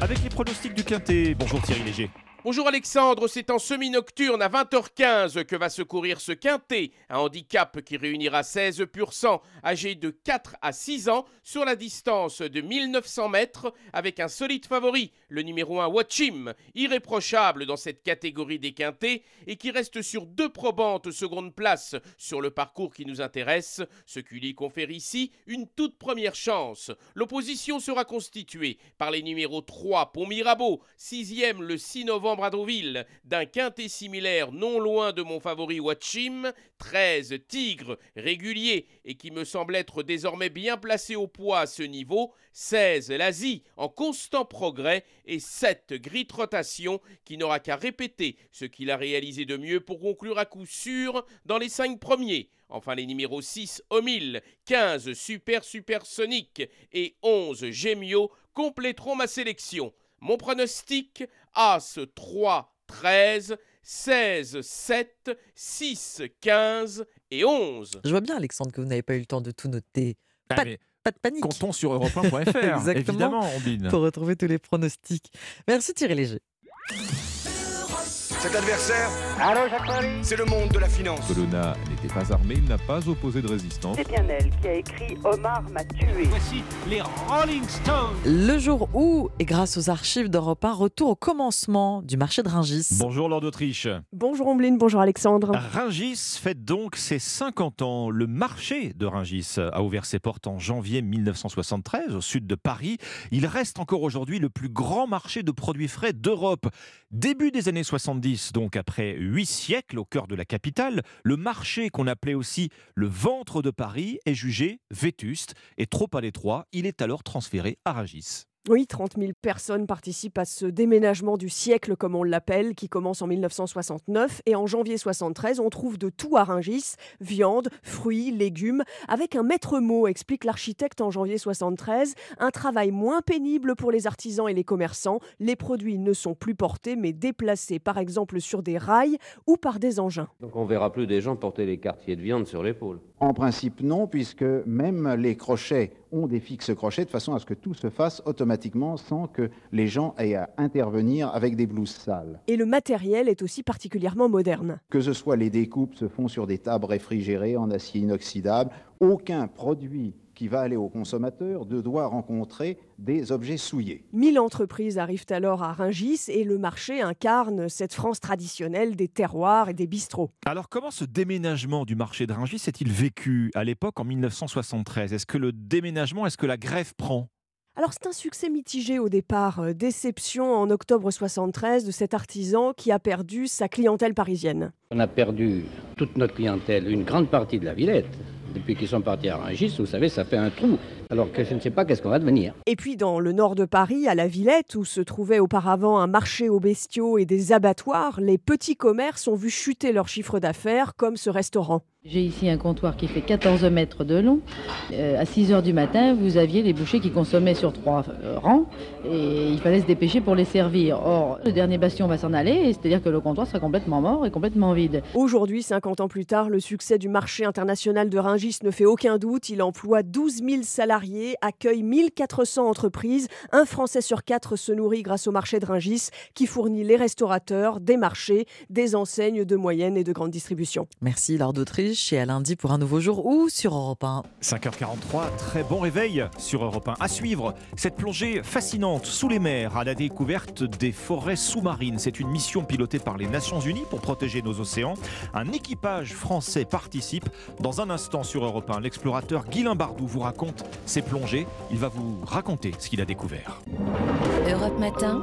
avec les pronostics du Quintet. Bonjour Thierry Léger. Bonjour Alexandre, c'est en semi-nocturne à 20h15 que va se courir ce quintet, un handicap qui réunira 16 pur sang âgés de 4 à 6 ans sur la distance de 1900 mètres avec un solide favori, le numéro 1 Watchim, irréprochable dans cette catégorie des quintets et qui reste sur deux probantes secondes places sur le parcours qui nous intéresse, ce qui lui confère ici une toute première chance. L'opposition sera constituée par les numéros 3 Pont Mirabeau, 6e le 6 novembre à Deauville d'un quintet similaire non loin de mon favori Watchim, 13 tigres réguliers et qui me semble être désormais bien placé au poids à ce niveau, 16 l'Asie en constant progrès et 7 Grit Rotation qui n'aura qu'à répéter ce qu'il a réalisé de mieux pour conclure à coup sûr dans les 5 premiers. Enfin, les numéros 6 Omil, 15 Super Supersonic et 11 Gemio compléteront ma sélection. Mon pronostic As 3 13 16, 7, 6, 15 et 11. Je vois bien, Alexandre, que vous n'avez pas eu le temps de tout noter. Ah, mais pas de panique. Comptons sur europe1.fr, Exactement. évidemment, Ambline. Pour retrouver tous les pronostics. Merci Thierry Léger. Cet adversaire, c'est le monde de la finance. Colonna n'était pas armé, il n'a pas opposé de résistance. C'est bien elle qui a écrit Omar m'a tué. Voici les Rolling Stones. Le jour où, et grâce aux archives d'Europe 1, retour au commencement du marché de Ringis. Bonjour Lord d'Autriche. Bonjour Ombline, bonjour Alexandre. Ringis fête donc ses 50 ans. Le marché de Ringis a ouvert ses portes en janvier 1973 au sud de Paris. Il reste encore aujourd'hui le plus grand marché de produits frais d'Europe. Début des années 70, donc après huit siècles au cœur de la capitale, le marché qu'on appelait aussi le ventre de Paris est jugé vétuste et trop à l'étroit. Il est alors transféré à Rungis. Oui, 30 000 personnes participent à ce déménagement du siècle, comme on l'appelle, qui commence en 1969. Et en janvier 73, on trouve de tout à Rungis viande, fruits, légumes. Avec un maître mot, explique l'architecte en janvier 73, un travail moins pénible pour les artisans et les commerçants. Les produits ne sont plus portés, mais déplacés, par exemple sur des rails ou par des engins. Donc on verra plus des gens porter les quartiers de viande sur l'épaule. En principe, non, puisque même les crochets ont des fixes crochets de façon à ce que tout se fasse automatiquement sans que les gens aient à intervenir avec des blouses sales. Et le matériel est aussi particulièrement moderne. Que ce soit les découpes se font sur des tables réfrigérées en acier inoxydable, aucun produit qui va aller au consommateur ne doit rencontrer des objets souillés. 1000 entreprises arrivent alors à Rungis et le marché incarne cette France traditionnelle des terroirs et des bistrots. Alors comment ce déménagement du marché de Rungis est-il vécu à l'époque en 1973 Est-ce que le déménagement, est-ce que la grève prend? Alors c'est un succès mitigé au départ, euh, déception en octobre 73 de cet artisan qui a perdu sa clientèle parisienne. On a perdu toute notre clientèle, une grande partie de la Villette. Depuis qu'ils sont partis à Rungis, vous savez, ça fait un trou. Alors que je ne sais pas qu'est-ce qu'on va devenir. Et puis dans le nord de Paris, à la Villette, où se trouvait auparavant un marché aux bestiaux et des abattoirs, les petits commerces ont vu chuter leur chiffre d'affaires, comme ce restaurant. J'ai ici un comptoir qui fait 14 mètres de long. Euh, à 6 heures du matin, vous aviez les bouchers qui consommaient sur trois euh, rangs et il fallait se dépêcher pour les servir. Or, le dernier bastion va s'en aller, c'est-à-dire que le comptoir sera complètement mort et complètement vide. Aujourd'hui, 50 ans plus tard, le succès du marché international de Rungis ne fait aucun doute. Il emploie 12 000 salariés, accueille 1400 entreprises. Un Français sur quatre se nourrit grâce au marché de Rungis qui fournit les restaurateurs, des marchés, des enseignes de moyenne et de grande distribution. Merci Lord d'Autriche et à lundi pour un nouveau jour ou sur Europe 1. 5h43, très bon réveil sur Europe 1. À suivre, cette plongée fascinante sous les mers à la découverte des forêts sous-marines. C'est une mission pilotée par les Nations Unies pour protéger nos océans. Un équipage français participe. Dans un instant sur Europe 1, l'explorateur Guilain Bardou vous raconte ses plongées. Il va vous raconter ce qu'il a découvert. Europe Matin,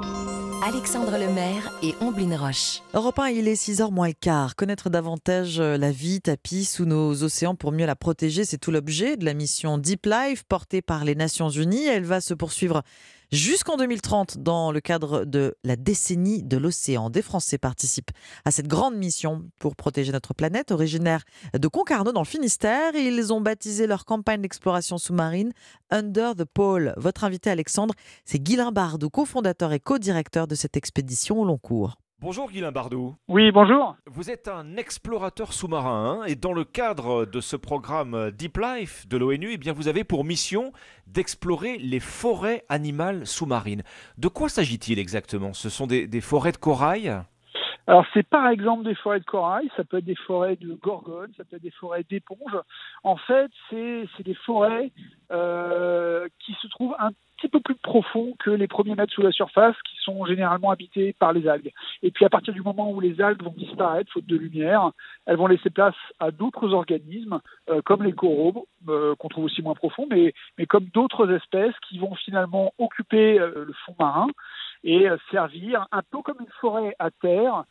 Alexandre Lemaire et Omblin Roche. Europe 1, il est 6h moins le quart. Connaître davantage euh, la vie tapis sous nos océans pour mieux la protéger, c'est tout l'objet de la mission Deep Life portée par les Nations Unies. Elle va se poursuivre jusqu'en 2030 dans le cadre de la décennie de l'océan. Des Français participent à cette grande mission pour protéger notre planète. Originaire de Concarneau dans le Finistère, ils ont baptisé leur campagne d'exploration sous-marine Under the Pole. Votre invité Alexandre, c'est Guilain Bardou, cofondateur et co-directeur de cette expédition au long cours. Bonjour Guilain Bardou. Oui, bonjour. Vous êtes un explorateur sous-marin hein, et dans le cadre de ce programme Deep Life de l'ONU, eh bien vous avez pour mission d'explorer les forêts animales sous-marines. De quoi s'agit-il exactement? Ce sont des, des forêts de corail? Alors c'est par exemple des forêts de corail, ça peut être des forêts de gorgones, ça peut être des forêts d'éponges. En fait, c'est des forêts euh, qui se trouvent un petit peu plus profond que les premiers mètres sous la surface qui sont généralement habités par les algues. Et puis à partir du moment où les algues vont disparaître faute de lumière, elles vont laisser place à d'autres organismes euh, comme les coraux euh, qu'on trouve aussi moins profonds, mais, mais comme d'autres espèces qui vont finalement occuper euh, le fond marin et servir un peu comme une forêt à terre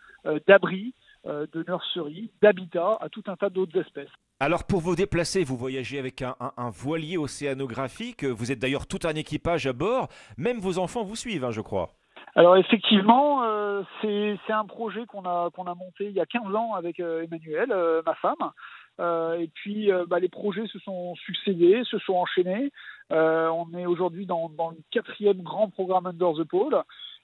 d'abri de nurserie, d'habitat à tout un tas d'autres espèces. Alors pour vous déplacer, vous voyagez avec un, voilier océanographique, vous êtes d'ailleurs tout un équipage à bord, même vos enfants vous suivent, hein, je crois. Alors effectivement, euh, c'est un projet qu'on a, qu'on a monté il y a 15 ans avec euh, Emmanuel, euh, ma femme. et puis bah, les projets se sont succédés, se sont enchaînés. on est aujourd'hui dans, dans, le quatrième grand programme Under the Pole.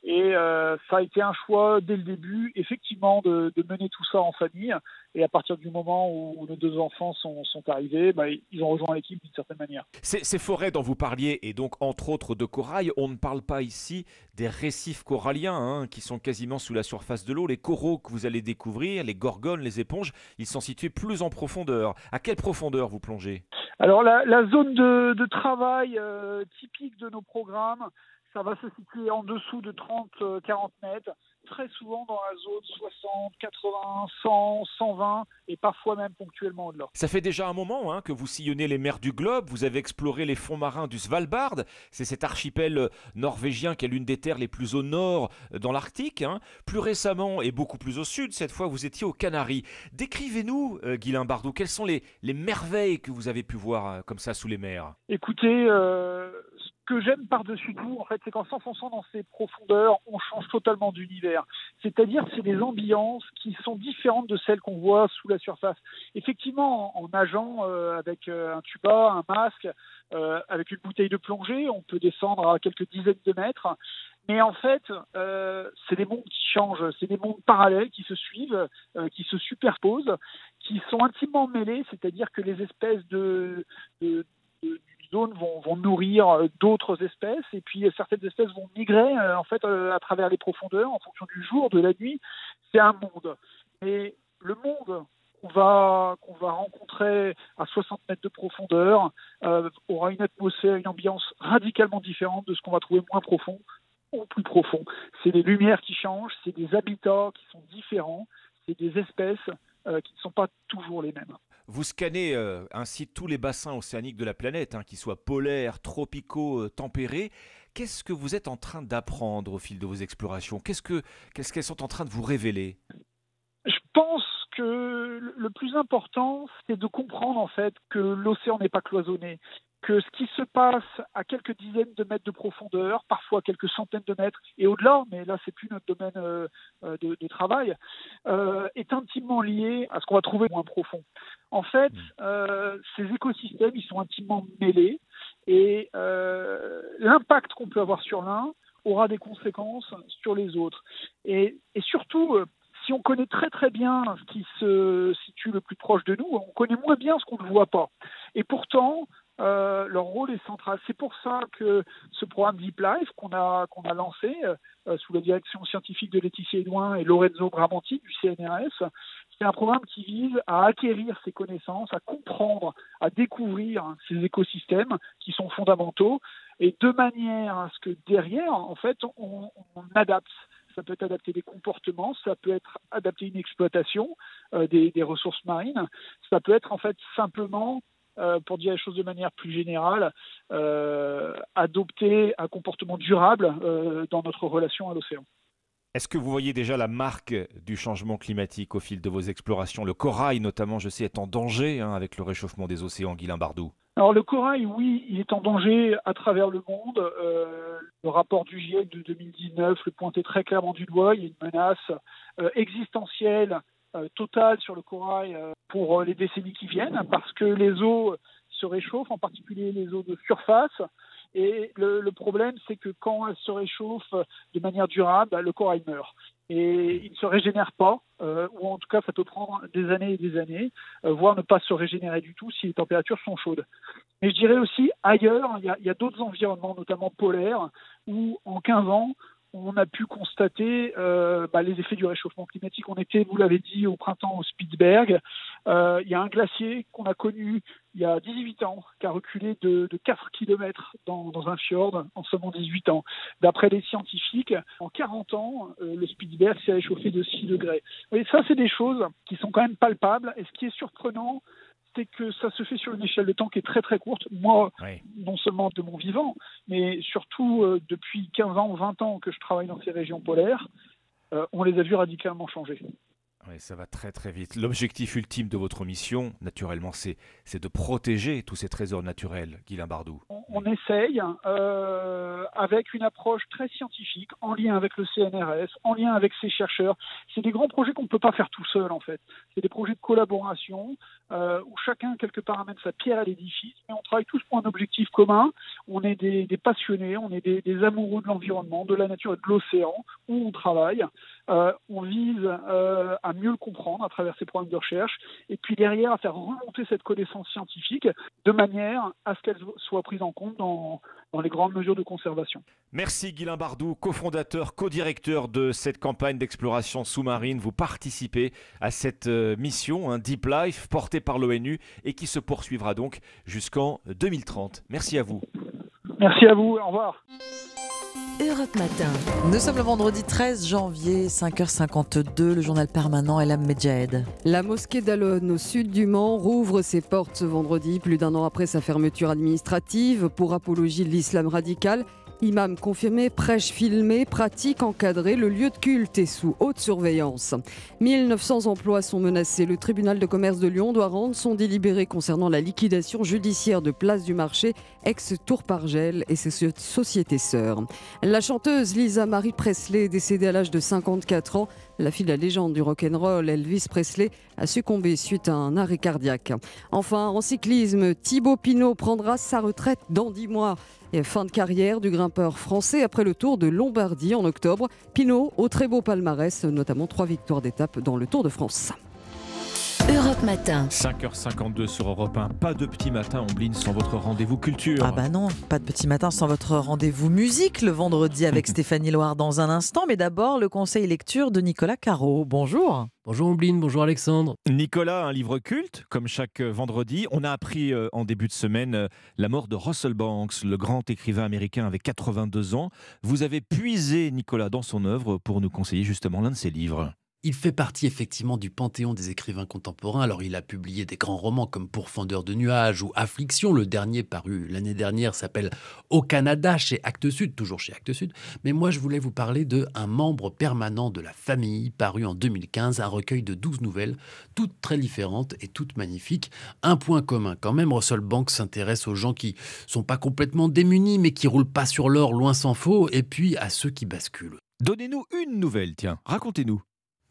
Et euh, ça a été un choix dès le début, effectivement, de, mener tout ça en famille. Et à partir du moment où nos deux enfants sont, arrivés, bah, ils ont rejoint l'équipe d'une certaine manière. Ces, forêts dont vous parliez, et donc entre autres de corail, on ne parle pas ici des récifs coralliens hein, qui sont quasiment sous la surface de l'eau. Les coraux que vous allez découvrir, les gorgones, les éponges, ils sont situés plus en profondeur. À quelle profondeur vous plongez? Alors la, zone de, travail euh, typique de nos programmes, ça va se situer en dessous de 30-40 mètres, très souvent dans la zone 60, 80, 100, 120 et parfois même ponctuellement au-delà. Ça fait déjà un moment hein, que vous sillonnez les mers du globe, vous avez exploré les fonds marins du Svalbard, c'est cet archipel norvégien qui est l'une des terres les plus au nord euh, dans l'Arctique. Hein. Plus récemment et beaucoup plus au sud, cette fois vous étiez aux Canaries. Décrivez-nous, euh, Guylain Bardot, quelles sont les, les, merveilles que vous avez pu voir euh, comme ça sous les mers? Écoutez, euh, que j'aime par-dessus tout, en fait, c'est qu'en s'enfonçant dans ces profondeurs, on change totalement d'univers. C'est-à-dire c'est des ambiances qui sont différentes de celles qu'on voit sous la surface. Effectivement, en, nageant euh, avec euh, un tuba, un masque, euh, avec une bouteille de plongée, on peut descendre à quelques dizaines de mètres. Mais en fait, c'est des mondes qui changent, c'est des mondes parallèles qui se suivent, qui se superposent, qui sont intimement mêlés, c'est-à-dire que les espèces de zones vont, nourrir euh, d'autres espèces et puis euh, certaines espèces vont migrer euh, en fait à travers les profondeurs en fonction du jour, de la nuit. C'est un monde. Mais le monde qu'on va, qu'on va rencontrer à 60 mètres de profondeur aura une atmosphère, une ambiance radicalement différente de ce qu'on va trouver moins profond ou plus profond. C'est des lumières qui changent, c'est des habitats qui sont différents, c'est des espèces qui ne sont pas toujours les mêmes. Vous scannez euh, ainsi tous les bassins océaniques de la planète, hein, qu'ils soient polaires, tropicaux, euh, tempérés. Qu'est-ce que vous êtes en train d'apprendre au fil de vos explorations? Qu'est-ce qu'elles sont en train de vous révéler? Je pense que le plus important, c'est de comprendre en fait que l'océan n'est pas cloisonné, que ce qui se passe à quelques dizaines de mètres de profondeur, parfois quelques centaines de mètres et au-delà, mais là c'est plus notre domaine euh, euh, de, travail, euh, est intimement lié à ce qu'on va trouver moins profond. En fait, mmh. ces écosystèmes, ils sont intimement mêlés et l'impact qu'on peut avoir sur l'un aura des conséquences sur les autres. Et, et surtout, si on connaît très très bien ce qui se situe le plus proche de nous, on connaît moins bien ce qu'on ne voit pas. Et pourtant, euh, leur rôle est central. C'est pour ça que ce programme Deep Life qu'on a, qu'on a lancé euh, sous la direction scientifique de Laetitia Edouin et Lorenzo Bramanti du CNRS, c'est un programme qui vise à acquérir ces connaissances, à comprendre, à découvrir ces écosystèmes qui sont fondamentaux et de manière à ce que derrière, en fait, on, adapte ça peut être adapter des comportements, ça peut être adapter une exploitation euh, des, des, ressources marines, ça peut être en fait simplement euh, pour dire les choses de manière plus générale, euh, adopter un comportement durable euh, dans notre relation à l'océan. Est-ce que vous voyez déjà la marque du changement climatique au fil de vos explorations? Le corail, notamment, je sais, est en danger hein, avec le réchauffement des océans, Guilain Bardou. Alors le corail, oui, il est en danger à travers le monde. le rapport du GIEC de 2019 le pointait très clairement du doigt. Il y a une menace existentielle totale sur le corail euh, pour euh, les décennies qui viennent, parce que les eaux se réchauffent, en particulier les eaux de surface. Et le, problème, c'est que quand elles se réchauffent de manière durable, bah, le corail meurt. Et il ne se régénère pas, ou en tout cas, ça peut prendre des années et des années, voire ne pas se régénérer du tout si les températures sont chaudes. Mais je dirais aussi ailleurs, il y a d'autres environnements, notamment polaires, où en 15 ans, on a pu constater euh, bah, les effets du réchauffement climatique. On était, vous l'avez dit, au printemps au Spitzberg. Euh, il y a un glacier qu'on a connu il y a 18 ans, qui a reculé de, de 4 km dans, un fjord en seulement 18 ans. D'après les scientifiques, en 40 ans, euh, le Spitzberg s'est réchauffé de 6 degrés. Et ça, c'est des choses qui sont quand même palpables. Et ce qui est surprenant, c'est que ça se fait sur une échelle de temps qui est très très courte. Moi, Oui. non seulement de mon vivant, mais surtout euh, depuis 15 ans, 20 ans que je travaille dans ces régions polaires, euh, on les a vus radicalement changer. Oui, ça va très très vite. L'objectif ultime de votre mission, naturellement, c'est de protéger tous ces trésors naturels, Guylain Bardou. On, essaye euh, avec une approche très scientifique, en lien avec le CNRS, en lien avec ses chercheurs. C'est des grands projets qu'on ne peut pas faire tout seul en fait. C'est des projets de collaboration euh, où chacun quelque part amène sa pierre à l'édifice, mais on travaille tous pour un objectif commun. On est des, passionnés, on est des amoureux de l'environnement, de la nature et de l'océan où on travaille. Euh, on vise euh, à mieux le comprendre à travers ces programmes de recherche et puis derrière à faire remonter cette connaissance scientifique de manière à ce qu'elle soit prise en compte dans, dans les grandes mesures de conservation. Merci Guylain Bardou, cofondateur, co-directeur de cette campagne d'exploration sous-marine. Vous participez à cette euh, mission, un Deep Life, portée par l'ONU et qui se poursuivra donc jusqu'en 2030. Merci à vous. Merci à vous, au revoir. Europe Matin. Nous sommes le vendredi 13 janvier, 5h52, le journal permanent Elam Medjahed. La mosquée d'Alon, au sud du Mans, rouvre ses portes ce vendredi, plus d'un an après sa fermeture administrative pour apologie de l'islam radical. Imam confirmé, prêche filmée, pratique encadrée, le lieu de culte est sous haute surveillance. 1900 emplois sont menacés. Le tribunal de commerce de Lyon doit rendre son délibéré concernant la liquidation judiciaire de Place du Marché, ex-Tour Pargel et ses so- sociétés sœurs. La chanteuse Lisa Marie Presley décédée à l'âge de 54 ans. La fille de la légende du rock'n'roll, Elvis Presley, a succombé suite à un arrêt cardiaque. Enfin, en cyclisme, Thibaut Pinot prendra sa retraite dans 10 mois. Et fin de carrière du grimpeur français après le Tour de Lombardie en octobre. Pinot au très beau palmarès, notamment trois victoires d'étape dans le Tour de France. Europe Matin. 5h52 sur Europe 1. Pas de petit matin, Ombline, sans votre rendez-vous culture. Ah bah non, pas de petit matin sans votre rendez-vous musique le vendredi avec Stéphanie Loire dans un instant. Mais d'abord, le conseil lecture de Nicolas Caro. Bonjour. Bonjour Ombline, bonjour Alexandre. Nicolas, un livre culte, comme chaque euh, vendredi. On a appris euh, en début de semaine euh, la mort de Russell Banks, le grand écrivain américain avec 82 ans. Vous avez puisé Nicolas dans son œuvre pour nous conseiller justement l'un de ses livres. Il fait partie effectivement du panthéon des écrivains contemporains. Alors il a publié des grands romans comme Pourfendeur de nuages ou Affliction. Le dernier paru l'année dernière s'appelle Au Canada chez Actes Sud, toujours chez Actes Sud. Mais moi je voulais vous parler de Un membre permanent de la famille, paru en 2015, un recueil de 12 nouvelles, toutes très différentes et toutes magnifiques. Un point commun quand même, Russell Banks s'intéresse aux gens qui sont pas complètement démunis mais qui roulent pas sur l'or, loin s'en faut, et puis à ceux qui basculent. Donnez-nous une nouvelle, tiens, racontez-nous.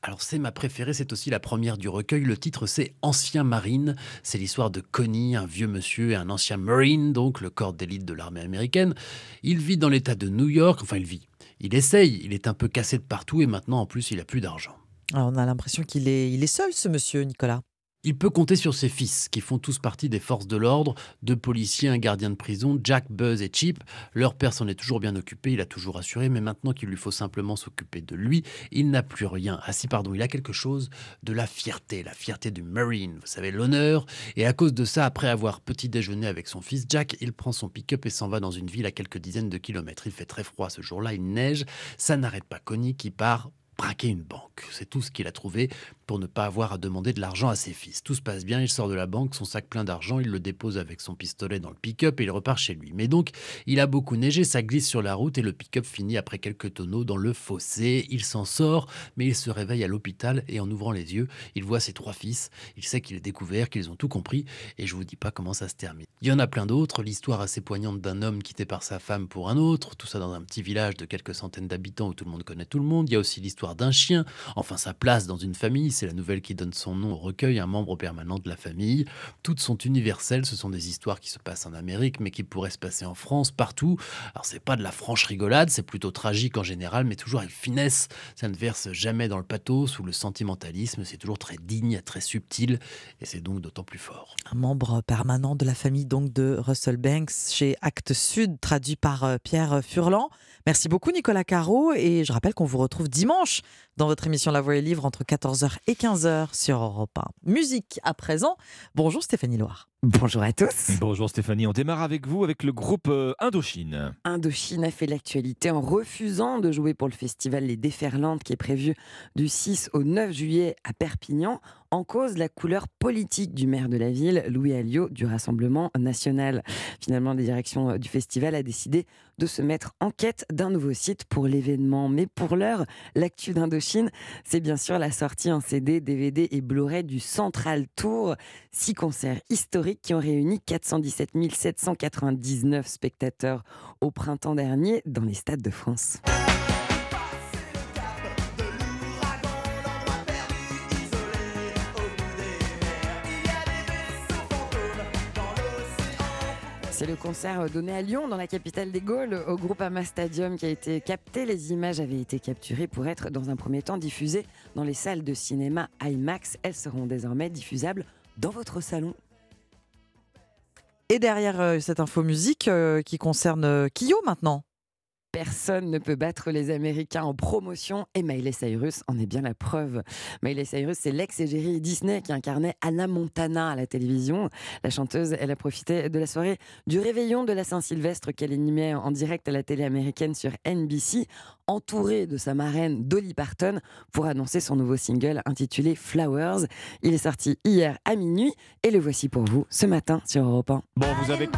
Alors c'est ma préférée, c'est aussi la première du recueil. Le titre c'est Ancien Marine. C'est l'histoire de Connie, un vieux monsieur et un ancien Marine, donc le corps d'élite de l'armée américaine. Il vit dans l'état de New York, enfin il vit. Il essaye, il est un peu cassé de partout et maintenant en plus il a plus d'argent. Alors, on a l'impression qu'il est, il est seul, ce monsieur, Nicolas. Il peut compter sur ses fils, qui font tous partie des forces de l'ordre, deux policiers, un gardien de prison, Jack, Buzz et Chip. Leur père s'en est toujours bien occupé, il a toujours assuré, mais maintenant qu'il lui faut simplement s'occuper de lui, il n'a plus rien. Ah si, pardon, il a quelque chose de la fierté, la fierté du Marine, vous savez, l'honneur. Et à cause de ça, après avoir petit déjeuner avec son fils Jack, il prend son pick-up et s'en va dans une ville à quelques dizaines de kilomètres. Il fait très froid ce jour-là, il neige, ça n'arrête pas Connie qui part braquer une banque. C'est tout ce qu'il a trouvé pour ne pas avoir à demander de l'argent à ses fils. Tout se passe bien, il sort de la banque, son sac plein d'argent, il le dépose avec son pistolet dans le pick-up et il repart chez lui. Mais donc, il a beaucoup neigé, ça glisse sur la route et le pick-up finit après quelques tonneaux dans le fossé. Il s'en sort, mais il se réveille à l'hôpital et en ouvrant les yeux, il voit ses trois fils. Il sait qu'il est découvert, qu'ils ont tout compris et je vous dis pas comment ça se termine. Il y en a plein d'autres, l'histoire assez poignante d'un homme quitté par sa femme pour un autre, tout ça dans un petit village de quelques centaines d'habitants où tout le monde connaît tout le monde. Il y a aussi l'histoire d'un chien. Enfin, sa place dans une famille, c'est la nouvelle qui donne son nom au recueil, un membre permanent de la famille. Toutes sont universelles, ce sont des histoires qui se passent en Amérique, mais qui pourraient se passer en France, partout. Alors, c'est pas de la franche rigolade, c'est plutôt tragique en général, mais toujours avec finesse. Ça ne verse jamais dans le pathos ou le sentimentalisme, c'est toujours très digne, très subtil, et c'est donc d'autant plus fort. Un membre permanent de la famille donc de Russell Banks chez Actes Sud, traduit par euh, Pierre Furlan. Merci beaucoup Nicolas Caro et je rappelle qu'on vous retrouve dimanche dans votre émission La Voix et Livre entre 14h et 15h sur Europe 1. Musique à présent. Bonjour Stéphanie Loire. Bonjour à tous. Bonjour Stéphanie, on démarre avec vous avec le groupe euh, Indochine. Indochine a fait l'actualité en refusant de jouer pour le festival Les Déferlantes qui est prévu du 6 au 9 juillet à Perpignan en cause la couleur politique du maire de la ville, Louis Alliot, du Rassemblement national. Finalement, la direction euh, du festival a décidé de se mettre en quête d'un nouveau site pour l'événement. Mais pour l'heure, l'actu d'Indochine, c'est bien sûr la sortie en CD, DVD et Blu-ray du Central Tour. Six concerts historiques qui ont réuni 417 799 spectateurs au printemps dernier dans les stades de France. C'est le concert donné à Lyon, dans la capitale des Gaules, au groupe Ama Stadium qui a été capté. Les images avaient été capturées pour être, dans un premier temps, diffusées dans les salles de cinéma IMAX. Elles seront désormais diffusables dans votre salon. Et derrière euh, cette info musique euh, qui concerne euh, Kyo maintenant Personne ne peut battre les Américains en promotion et Miley Cyrus en est bien la preuve. Miley Cyrus, c'est l'ex-égérie Disney qui incarnait Anna Montana à la télévision. La chanteuse, elle a profité de la soirée du réveillon de la Saint-Sylvestre qu'elle animait en direct à la télé américaine sur NBC, entourée de sa marraine Dolly Parton pour annoncer son nouveau single intitulé Flowers. Il est sorti hier à minuit et le voici pour vous ce matin sur Europe 1. Bon, vous avez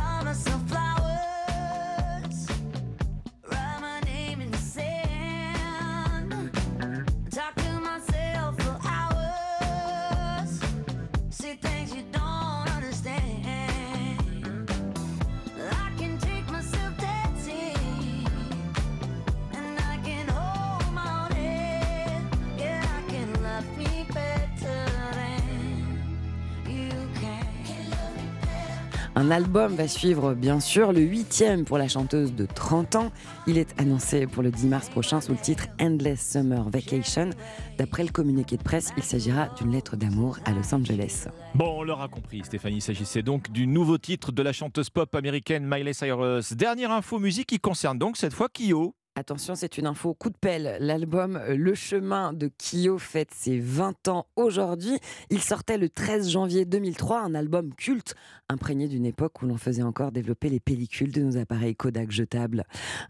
Un album va suivre, bien sûr, le huitième pour la chanteuse de 30 ans. Il est annoncé pour le 10 mars prochain sous le titre Endless Summer Vacation. D'après le communiqué de presse, il s'agira d'une lettre d'amour à Los Angeles. Bon, on l'aura compris, Stéphanie. Il s'agissait donc du nouveau titre de la chanteuse pop américaine Miley Cyrus. Dernière info musique qui concerne donc cette fois Kyo. Attention, c'est une info coup de pelle. L'album Le chemin de Kyo fête ses 20 ans aujourd'hui. Il sortait le 13 janvier 2003, un album culte imprégné d'une époque où l'on faisait encore développer les pellicules de nos appareils Kodak jetables.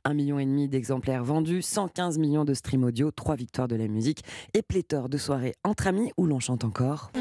Un million et demi d'exemplaires vendus, 115 millions de streams audio, trois victoires de la musique et pléthore de soirées entre amis où l'on chante encore.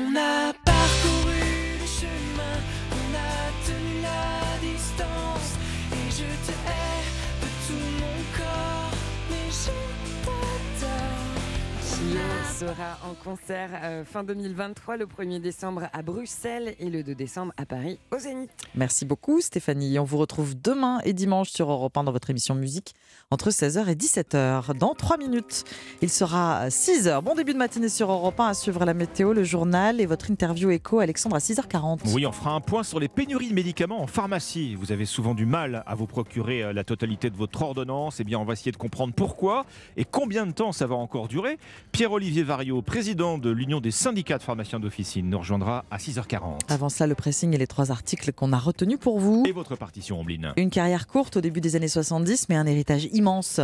Sera en concert euh, fin 2023, le 1er décembre à Bruxelles et le 2 décembre à Paris au Zénith. Merci beaucoup Stéphanie. On vous retrouve demain et dimanche sur Europe 1 dans votre émission musique entre 16h et 17h. Dans 3 minutes, il sera 6h. Bon début de matinée sur Europe 1 à suivre la météo, le journal et votre interview écho Alexandre à 6h40. Oui, on fera un point sur les pénuries de médicaments en pharmacie. Vous avez souvent du mal à vous procurer euh, la totalité de votre ordonnance. Eh bien, on va essayer de comprendre pourquoi et combien de temps ça va encore durer. Pierre-Olivier Vario, président de l'Union des syndicats de pharmaciens d'officine, nous rejoindra à 6h40. Avant cela, le pressing et les trois articles qu'on a retenus pour vous. Et votre partition, Ombline Une carrière courte au début des années 70, mais un héritage immense.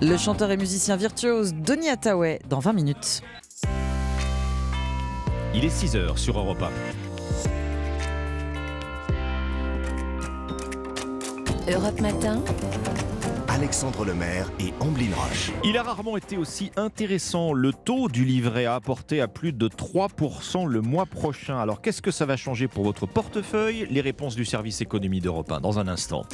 Le chanteur et musicien virtuose Denis Hathaway dans 20 minutes. Il est 6h sur Europe Europe Matin. Alexandre Lemaire et Amblin Roche. Il a rarement été aussi intéressant. Le taux du livret A porté à plus de 3% le mois prochain. Alors qu'est-ce que ça va changer pour votre portefeuille? Les réponses du service économie d'Europe 1 dans un instant.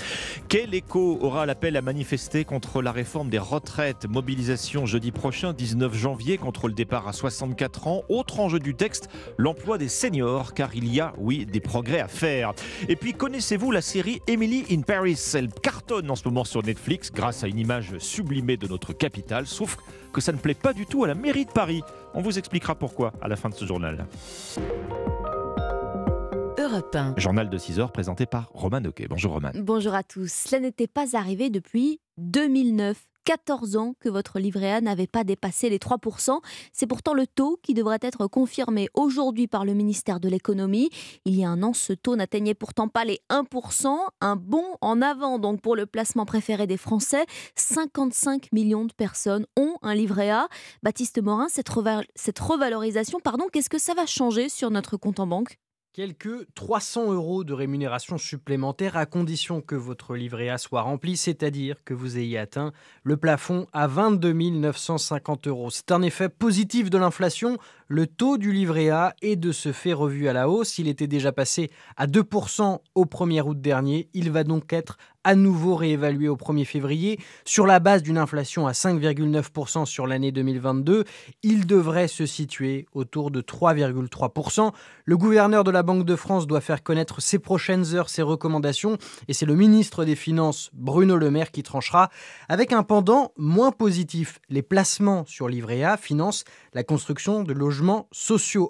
Quel écho aura l'appel à manifester contre la réforme des retraites? Mobilisation jeudi prochain, 19 janvier, contre le départ à 64 ans. Autre enjeu du texte, l'emploi des seniors, car il y a, oui, des progrès à faire. Et puis connaissez-vous la série Emily in Paris? Elle cartonne en ce moment sur Netflix grâce à une image sublimée de notre capitale, sauf que ça ne plaît pas du tout à la mairie de Paris. On vous expliquera pourquoi à la fin de ce journal. Europe 1. Journal de 6 heures présenté par Roman Oquet. Bonjour Roman. Bonjour à tous. Cela n'était pas arrivé depuis 2009. 14 ans que votre livret A n'avait pas dépassé les 3%. C'est pourtant le taux qui devrait être confirmé aujourd'hui par le ministère de l'économie. Il y a un an, ce taux n'atteignait pourtant pas les 1%. Un bond en avant donc pour le placement préféré des Français. 55 millions de personnes ont un livret A. Baptiste Morin, cette, cette revalorisation, pardon, qu'est-ce que ça va changer sur notre compte en banque? Quelques 300 euros de rémunération supplémentaire à condition que votre livret A soit rempli, c'est-à-dire que vous ayez atteint le plafond à 22 950 euros. C'est un effet positif de l'inflation. Le taux du livret A est de ce fait revu à la hausse. Il était déjà passé à 2% au 1er août dernier. Il va donc être à nouveau réévalué au 1er février. Sur la base d'une inflation à 5,9% sur l'année 2022, il devrait se situer autour de 3,3%. Le gouverneur de la Banque de France doit faire connaître ces prochaines heures ses recommandations et c'est le ministre des Finances, Bruno Le Maire, qui tranchera avec un pendant moins positif. Les placements sur livret A financent la construction de logements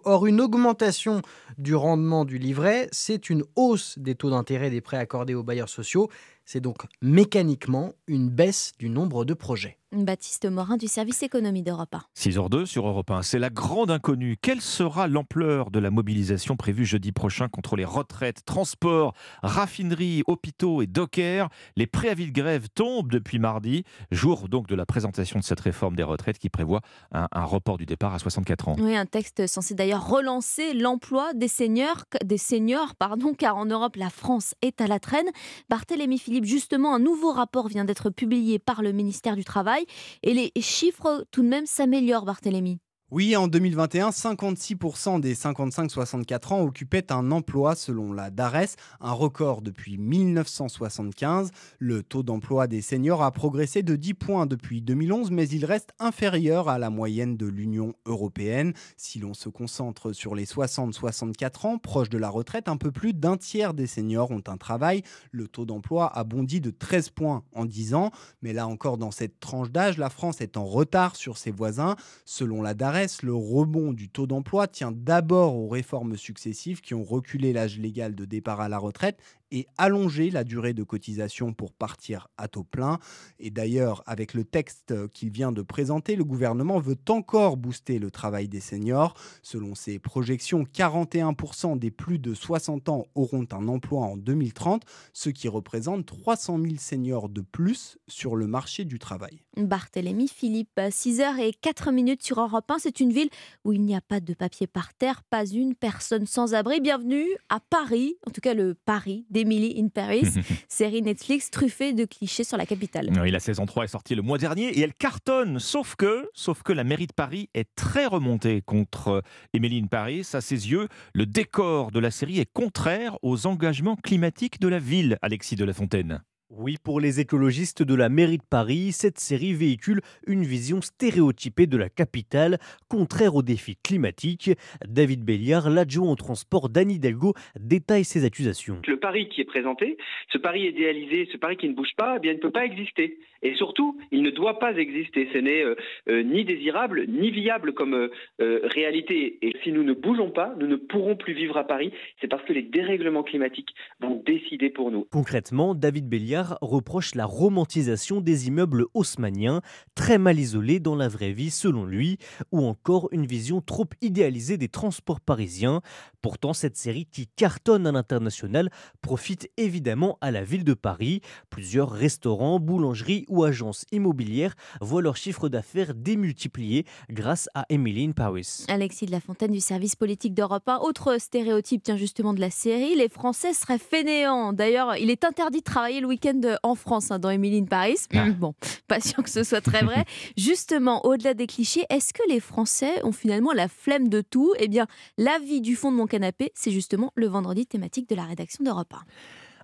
Or, une augmentation du rendement du livret, c'est une hausse des taux d'intérêt des prêts accordés aux bailleurs sociaux. C'est donc mécaniquement une baisse du nombre de projets. Baptiste Morin du service économie d'Europe 1. 6h02 sur Europe 1. C'est la grande inconnue. Quelle sera l'ampleur de la mobilisation prévue jeudi prochain contre les retraites, transports, raffineries, hôpitaux et dockers? Les préavis de grève tombent depuis mardi, jour donc de la présentation de cette réforme des retraites qui prévoit un, un report du départ à 64 ans. Oui, un texte censé d'ailleurs relancer l'emploi des seniors, des seniors pardon, car en Europe, la France est à la traîne. Barthélémy Philippe, justement, un nouveau rapport vient d'être publié par le ministère du Travail et les chiffres tout de même s'améliorent, Barthélémy. Oui, en 2021, 56% des 55-64 ans occupaient un emploi selon la DARES, un record depuis 1975. Le taux d'emploi des seniors a progressé de 10 points depuis 2011, mais il reste inférieur à la moyenne de l'Union européenne. Si l'on se concentre sur les 60-64 ans, proches de la retraite, un peu plus d'un tiers des seniors ont un travail. Le taux d'emploi a bondi de 13 points en 10 ans, mais là encore, dans cette tranche d'âge, la France est en retard sur ses voisins. Selon la DARES, le rebond du taux d'emploi tient d'abord aux réformes successives qui ont reculé l'âge légal de départ à la retraite et allongé la durée de cotisation pour partir à taux plein. Et d'ailleurs, avec le texte qu'il vient de présenter, le gouvernement veut encore booster le travail des seniors. Selon ses projections, 41% des plus de 60 ans auront un emploi en 2030, ce qui représente 300 000 seniors de plus sur le marché du travail. Barthélémy Philippe, 6h et 4 minutes sur Europe 1. C'est une ville où il n'y a pas de papier par terre, pas une personne sans abri. Bienvenue à Paris, en tout cas le Paris d'Emily in Paris, série Netflix truffée de clichés sur la capitale. Oui, la saison 3 est sortie le mois dernier et elle cartonne, sauf que, sauf que la mairie de Paris est très remontée contre Emily in Paris. À ses yeux, le décor de la série est contraire aux engagements climatiques de la ville, Alexis de la Fontaine. Oui, pour les écologistes de la mairie de Paris, cette série véhicule une vision stéréotypée de la capitale, contraire aux défis climatiques. David Béliard, l'adjoint au transport d'Anne Hidalgo, détaille ses accusations. Le Paris qui est présenté, ce Paris idéalisé, ce Paris qui ne bouge pas, eh bien, il ne peut pas exister. Et surtout, il ne doit pas exister. Ce n'est euh, euh, ni désirable, ni viable comme euh, réalité. Et si nous ne bougeons pas, nous ne pourrons plus vivre à Paris. C'est parce que les dérèglements climatiques vont décider pour nous. Concrètement, David Béliard reproche la romantisation des immeubles haussmanniens, très mal isolés dans la vraie vie selon lui, ou encore une vision trop idéalisée des transports parisiens. Pourtant, cette série qui cartonne à l'international profite évidemment à la ville de Paris. Plusieurs restaurants, boulangeries ou agences immobilières voient leur chiffre d'affaires démultiplié grâce à Emily in Paris. Alexis de la Fontaine du service politique d'Europe 1. Autre stéréotype, tiens justement de la série, les Français seraient fainéants. D'ailleurs, il est interdit de travailler le week-end week-end en France hein, dans Emily in Paris. Ah. Bon, pas sûr que ce soit très vrai. Justement, au-delà des clichés, est-ce que les Français ont finalement la flemme de tout? Eh bien, l'avis du fond de mon canapé, c'est justement le vendredi thématique de la rédaction d'Europe 1.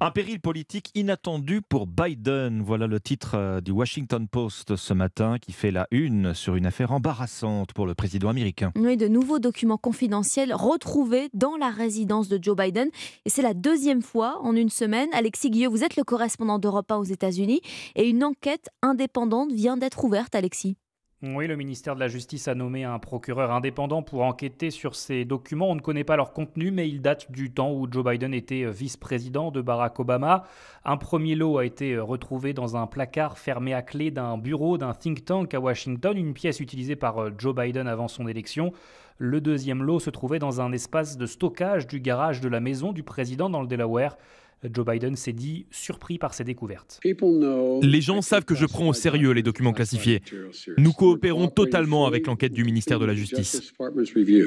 Un péril politique inattendu pour Biden. Voilà le titre euh, du Washington Post ce matin qui fait la une sur une affaire embarrassante pour le président américain. Oui, de nouveaux documents confidentiels retrouvés dans la résidence de Joe Biden. Et c'est la deuxième fois en une semaine. Alexis Guilleux, vous êtes le correspondant d'Europe 1 aux États-Unis. Et une enquête indépendante vient d'être ouverte, Alexis. Oui, le ministère de la Justice a nommé un procureur indépendant pour enquêter sur ces documents. On ne connaît pas leur contenu, mais ils datent du temps où Joe Biden était vice-président de Barack Obama. Un premier lot a été retrouvé dans un placard fermé à clé d'un bureau d'un think tank à Washington, une pièce utilisée par Joe Biden avant son élection. Le deuxième lot se trouvait dans un espace de stockage du garage de la maison du président dans le Delaware. Joe Biden s'est dit surpris par ces découvertes. Les gens savent que je prends au sérieux les documents classifiés. Nous coopérons totalement avec l'enquête du ministère de la Justice.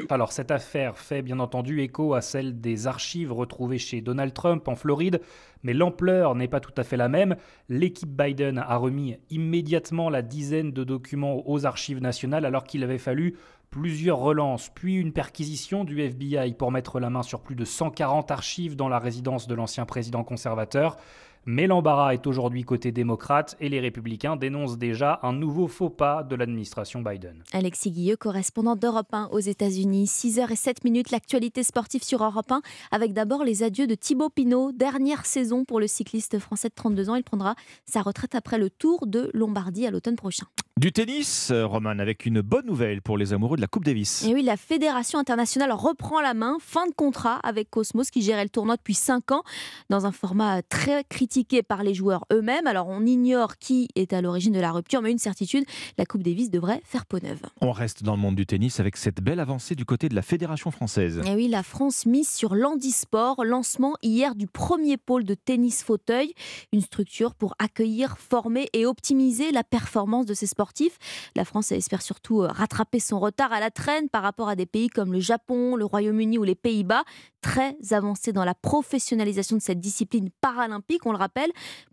Alors cette affaire fait bien entendu écho à celle des archives retrouvées chez Donald Trump en Floride, mais l'ampleur n'est pas tout à fait la même. L'équipe Biden a remis immédiatement la dizaine de documents aux archives nationales alors qu'il avait fallu plusieurs relances, puis une perquisition du FBI pour mettre la main sur plus de 140 archives dans la résidence de l'ancien président conservateur. Mais l'embarras est aujourd'hui côté démocrate et les républicains dénoncent déjà un nouveau faux pas de l'administration Biden. Alexis Guilleux, correspondant d'Europe 1 aux États-Unis. 6h07 minutes, l'actualité sportive sur Europe 1, avec d'abord les adieux de Thibaut Pinot. Dernière saison pour le cycliste français de 32 ans. Il prendra sa retraite après le Tour de Lombardie à l'automne prochain. Du tennis, Roman, avec une bonne nouvelle pour les amoureux de la Coupe Davis. Et oui, la Fédération internationale reprend la main. Fin de contrat avec Cosmos qui gérait le tournoi depuis 5 ans dans un format très critiqué par les joueurs eux-mêmes. Alors on ignore qui est à l'origine de la rupture, mais une certitude, la Coupe Davis devrait faire peau neuve. On reste dans le monde du tennis avec cette belle avancée du côté de la Fédération française. Et oui, la France mise sur l'handisport, lancement hier du premier pôle de tennis fauteuil, une structure pour accueillir, former et optimiser la performance de ces sportifs. La France espère surtout euh, rattraper son retard à la traîne par rapport à des pays comme le Japon, le Royaume-Uni ou les Pays-Bas, très avancés dans la professionnalisation de cette discipline paralympique, on le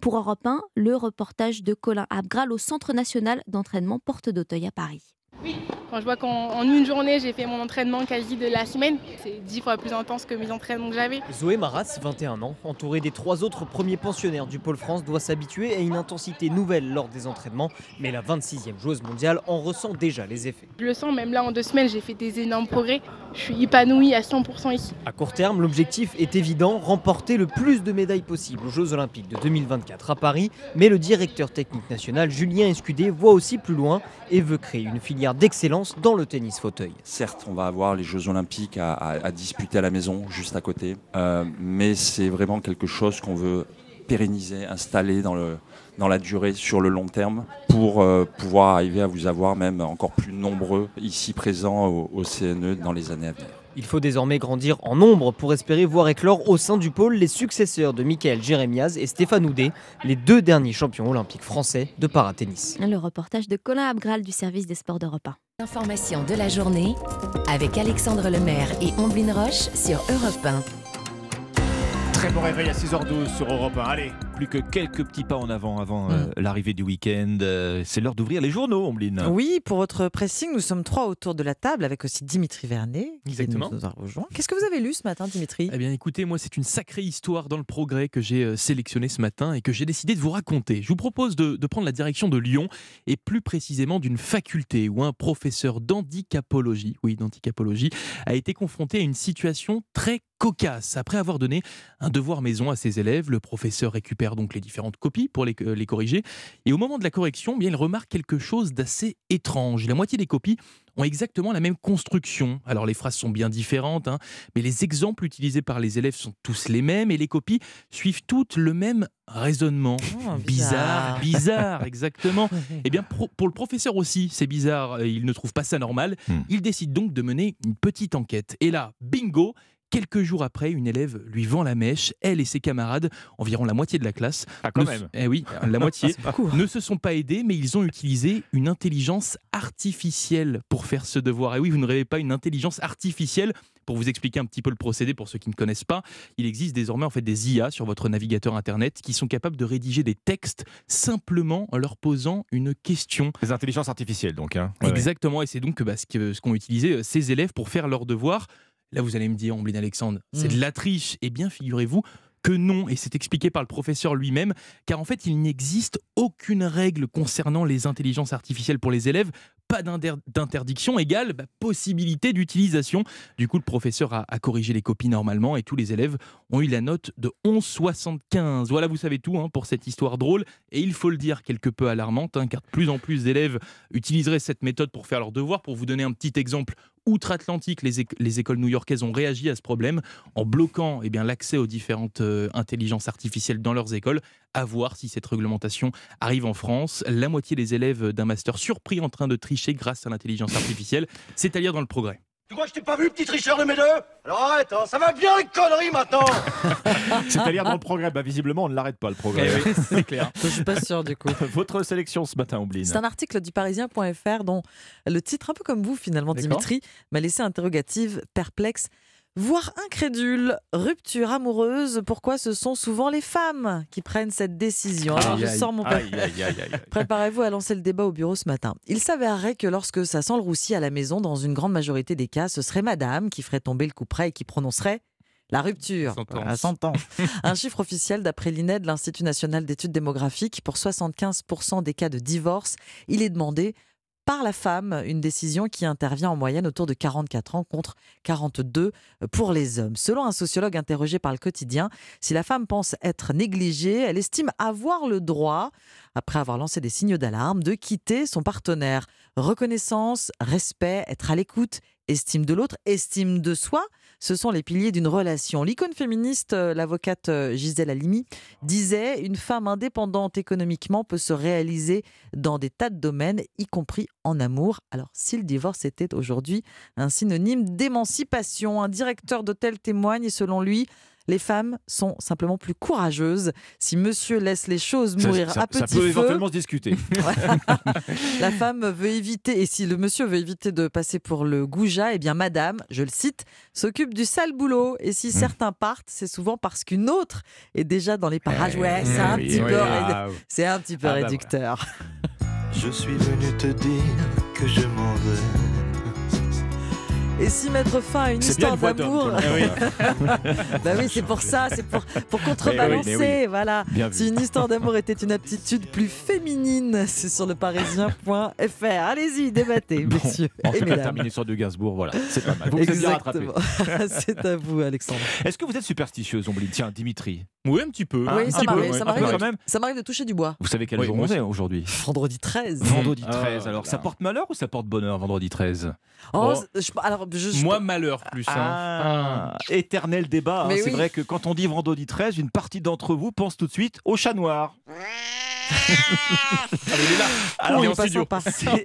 Pour Europe 1, le reportage de Colin Abgral au Centre national d'entraînement Porte d'Auteuil à Paris. Oui, quand je vois qu'en une journée, j'ai fait mon entraînement quasi de la semaine, c'est dix fois plus intense que mes entraînements que j'avais. Zoé Maras, 21 ans, entourée des trois autres premiers pensionnaires du Pôle France, doit s'habituer à une intensité nouvelle lors des entraînements, mais la 26e joueuse mondiale en ressent déjà les effets. Je le sens, même là en deux semaines, j'ai fait des énormes progrès. Je suis épanouie à 100% ici. À court terme, l'objectif est évident, remporter le plus de médailles possible aux Jeux Olympiques de 2024 à Paris, mais le directeur technique national, Julien Escudé, voit aussi plus loin et veut créer une d'excellence dans le tennis fauteuil. Certes, on va avoir les Jeux Olympiques à, disputer à la maison, juste à côté, euh, mais c'est vraiment quelque chose qu'on veut pérenniser, installer dans, le, dans la durée, sur le long terme, pour euh, pouvoir arriver à vous avoir même encore plus nombreux ici présents au CNE dans les années à venir. Il faut désormais grandir en nombre pour espérer voir éclore au sein du pôle les successeurs de Michael Jérémiaz et Stéphane Houdet, les deux derniers champions olympiques français de paratennis. Le reportage de Colin Abgral du service des sports d'Europe 1. Information de la journée avec Alexandre Lemaire et Omblin Roche sur Europe 1. Très bon réveil à 6h12 sur Europe 1. Allez, plus que quelques petits pas en avant avant euh, l'arrivée du week-end. Euh, c'est l'heure d'ouvrir les journaux, Ombline. Oui, pour votre pressing, nous sommes trois autour de la table avec aussi Dimitri Vernet. qui Exactement. nous a rejoint. Qu'est-ce que vous avez lu ce matin, Dimitri? Eh bien, écoutez, moi, c'est une sacrée histoire dans le progrès que j'ai euh, sélectionnée ce matin et que j'ai décidé de vous raconter. Je vous propose de, de prendre la direction de Lyon et plus précisément d'une faculté où un professeur d'handicapologie, oui, d'handicapologie, a été confronté à une situation très cocasse. Après avoir donné un devoir maison à ses élèves, le professeur récupère donc les différentes copies pour les, les corriger. Et au moment de la correction, eh bien, il remarque quelque chose d'assez étrange. La moitié des copies ont exactement la même construction. Alors les phrases sont bien différentes, hein, mais les exemples utilisés par les élèves sont tous les mêmes et les copies suivent toutes le même raisonnement. Oh, bizarre, bizarre. bizarre, exactement. Eh bien, pro- pour le professeur aussi, c'est bizarre, euh, il ne trouve pas ça normal. Il décide donc de mener une petite enquête. Et là, bingo Quelques jours après, une élève lui vend la mèche. Elle et ses camarades, environ la moitié de la classe, Ah, quand même. eh oui, la moitié, ne se sont pas aidés, mais ils ont utilisé une intelligence artificielle pour faire ce devoir. Et oui, vous ne rêvez pas une intelligence artificielle. Pour vous expliquer un petit peu le procédé pour ceux qui ne connaissent pas, il existe désormais en fait des IA sur votre navigateur internet qui sont capables de rédiger des textes simplement en leur posant une question. Les intelligences artificielles, donc. hein. Ouais, ouais. Exactement, et c'est donc bah, ce qu'ont utilisé euh, ces élèves pour faire leur devoir. Là, vous allez me dire, Ombline Alexandre, c'est Mm. de la triche. Eh bien, figurez-vous que non, et c'est expliqué par le professeur lui-même, car en fait, il n'existe aucune règle concernant les intelligences artificielles pour les élèves. Pas d'inter- d'interdiction égale bah, possibilité d'utilisation. Du coup, le professeur a, corrigé les copies normalement et tous les élèves ont eu la note de 11,75. Voilà, vous savez tout hein, pour cette histoire drôle. Et il faut le dire, quelque peu alarmante, hein, car de plus en plus d'élèves utiliseraient cette méthode pour faire leurs devoirs. Pour vous donner un petit exemple, outre-Atlantique, les, éc- les écoles new-yorkaises ont réagi à ce problème en bloquant eh l'accès aux différentes euh, intelligences artificielles dans leurs écoles. À voir si cette réglementation arrive en France. La moitié des élèves d'un master surpris en train de tricher grâce à l'intelligence artificielle, c'est à lire dans le progrès. Tu crois que je t'ai pas vu, petit tricheur de mes deux Alors arrête, hein, ça va bien les conneries maintenant C'est-à-dire dans le progrès. Bah, visiblement, on ne l'arrête pas, le progrès. Eh oui, c'est clair. Je suis pas sûr du coup. Votre sélection ce matin, Ombline. C'est un article du Parisien.fr dont le titre, un peu comme vous finalement. Dimitri, m'a laissé interrogative, perplexe, voire incrédule. Rupture amoureuse, pourquoi ce sont souvent les femmes qui prennent cette décision Alors je sors mon aïe, aïe. Préparez-vous à lancer le débat au bureau ce matin. Il s'avérerait que lorsque ça sent le roussi à la maison, dans une grande majorité des cas, ce serait madame qui ferait tomber le coup près et qui prononcerait la rupture. Sentence. La sentence. Un chiffre officiel d'après l'INED, l'Institut national d'études démographiques, pour 75% des cas de divorce, il est demandé par la femme, une décision qui intervient en moyenne autour de 44 ans contre 42 pour les hommes. Selon un sociologue interrogé par le quotidien, si la femme pense être négligée, elle estime avoir le droit, après avoir lancé des signaux d'alarme, de quitter son partenaire. Reconnaissance, respect, être à l'écoute, estime de l'autre, estime de soi, ce sont les piliers d'une relation. L'icône féministe, euh, l'avocate euh, Gisèle Halimi, disait Une femme indépendante économiquement peut se réaliser dans des tas de domaines, y compris en amour. Alors, si le divorce était aujourd'hui un synonyme d'émancipation, un directeur d'hôtel témoigne selon lui, les femmes sont simplement plus courageuses. Si monsieur laisse les choses Ça- mourir ça- à ça petit peut feu, éventuellement se discuter. la femme veut éviter, et si le monsieur veut éviter de passer pour le goujat, eh bien madame, je le cite, s'occupe du sale boulot. Et Mmh. si certains partent, c'est souvent parce qu'une autre est déjà dans les parages. Ouais, c'est un oui, petit oui, peu, ah, c'est un petit peu Ah bah réducteur. Je suis venu te dire que je m'en vais. Et si mettre fin à une histoire d'amour, quand même. bah oui, c'est pour ça, c'est pour, pour contrebalancer, oui, oui. voilà. Bien vu. Si une histoire d'amour était une aptitude plus féminine, c'est sur le parisien.fr. Allez-y, débattez, Bon, messieurs en et tout cas, mesdames. terminé sur de Gainsbourg, voilà, c'est pas mal. Vous. Exactement. c'est à vous, Alexandre. Est-ce que vous êtes superstitieuse, Ombline? Tiens, Dimitri. Oui, un petit peu. Ah, oui, un ça m'arrive, ouais. ça Un peu m'arrive quand même. ça m'arrive de toucher du bois. Vous savez quel Oui, jour on est aujourd'hui? Vendredi 13. Vendredi Ah, 13. Alors, ça porte malheur ou ça porte bonheur, vendredi 13 Oh, Oh. je- alors, Moi, malheur plus. hein. Ah, éternel débat. hein. C'est oui. vrai que quand on dit vendredi 13, une partie d'entre vous pense tout de suite au chat noir. Sympa.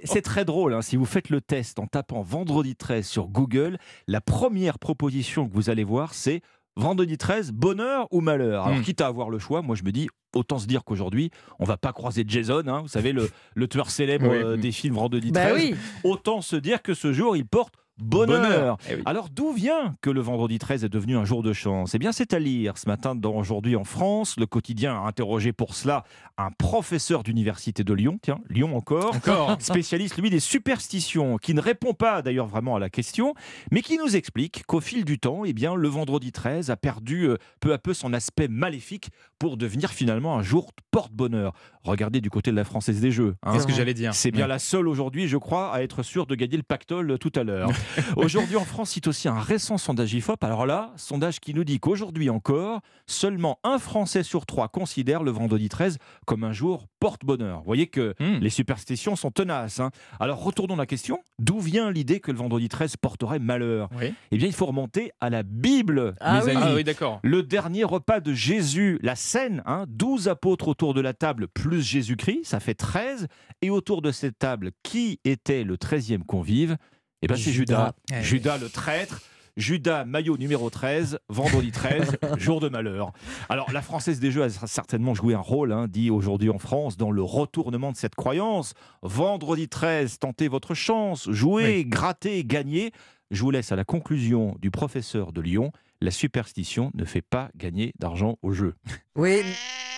C'est très drôle. hein. Si vous faites le test en tapant vendredi 13 sur Google, la première proposition que vous allez voir, c'est vendredi 13, bonheur ou malheur. Alors, Hmm. quitte à avoir le choix, moi je me dis. Autant se dire qu'aujourd'hui, on va pas croiser Jason, hein, vous savez, le, le tueur célèbre Oui. euh, des films Vendredi Bah 13. oui. Autant se dire que ce jour, il porte bonheur. Bonheur. Eh oui. Alors d'où vient que le vendredi 13 est devenu un jour de chance? Eh bien c'est à lire ce matin dans Aujourd'hui en France. Le quotidien a interrogé pour cela un professeur d'université de Lyon, tiens, Lyon encore, Encore. spécialiste lui des superstitions, qui ne répond pas d'ailleurs vraiment à la question, mais qui nous explique qu'au fil du temps, eh bien, le vendredi 13 a perdu euh, peu à peu son aspect maléfique pour devenir finalement un jour porte-bonheur. Regardez du côté de la Française des Jeux. hein. C'est ce que j'allais dire. C'est bien Ouais. la seule aujourd'hui, je crois, à être sûr de gagner le pactole tout à l'heure. aujourd'hui en France, cite aussi un récent sondage IFOP. Alors là, sondage qui nous dit qu'aujourd'hui encore, seulement un Français sur trois considère le vendredi 13 comme un jour porte-bonheur. Vous voyez que Hmm. les superstitions sont tenaces. hein. Alors retournons à la question. D'où vient l'idée que le vendredi 13 porterait malheur? Oui. Eh bien, il faut remonter à la Bible, Ah mes oui. amis. Ah oui, d'accord. Le dernier repas de Jésus, la scène, hein, 12 apôtres autour de la table plus Jésus-Christ, ça fait 13. Et autour de cette table, qui était le 13e convive? Eh bien, c'est Judas. Judas. Eh. Judas le traître. Judas, maillot numéro 13, vendredi 13, jour de malheur. Alors, la Française des Jeux a certainement joué un rôle, hein, dit aujourd'hui en France, dans le retournement de cette croyance. Vendredi 13, tentez votre chance, jouez, grattez, gagnez. Je vous laisse à la conclusion du professeur de Lyon. La superstition ne fait pas gagner d'argent au jeu. Oui.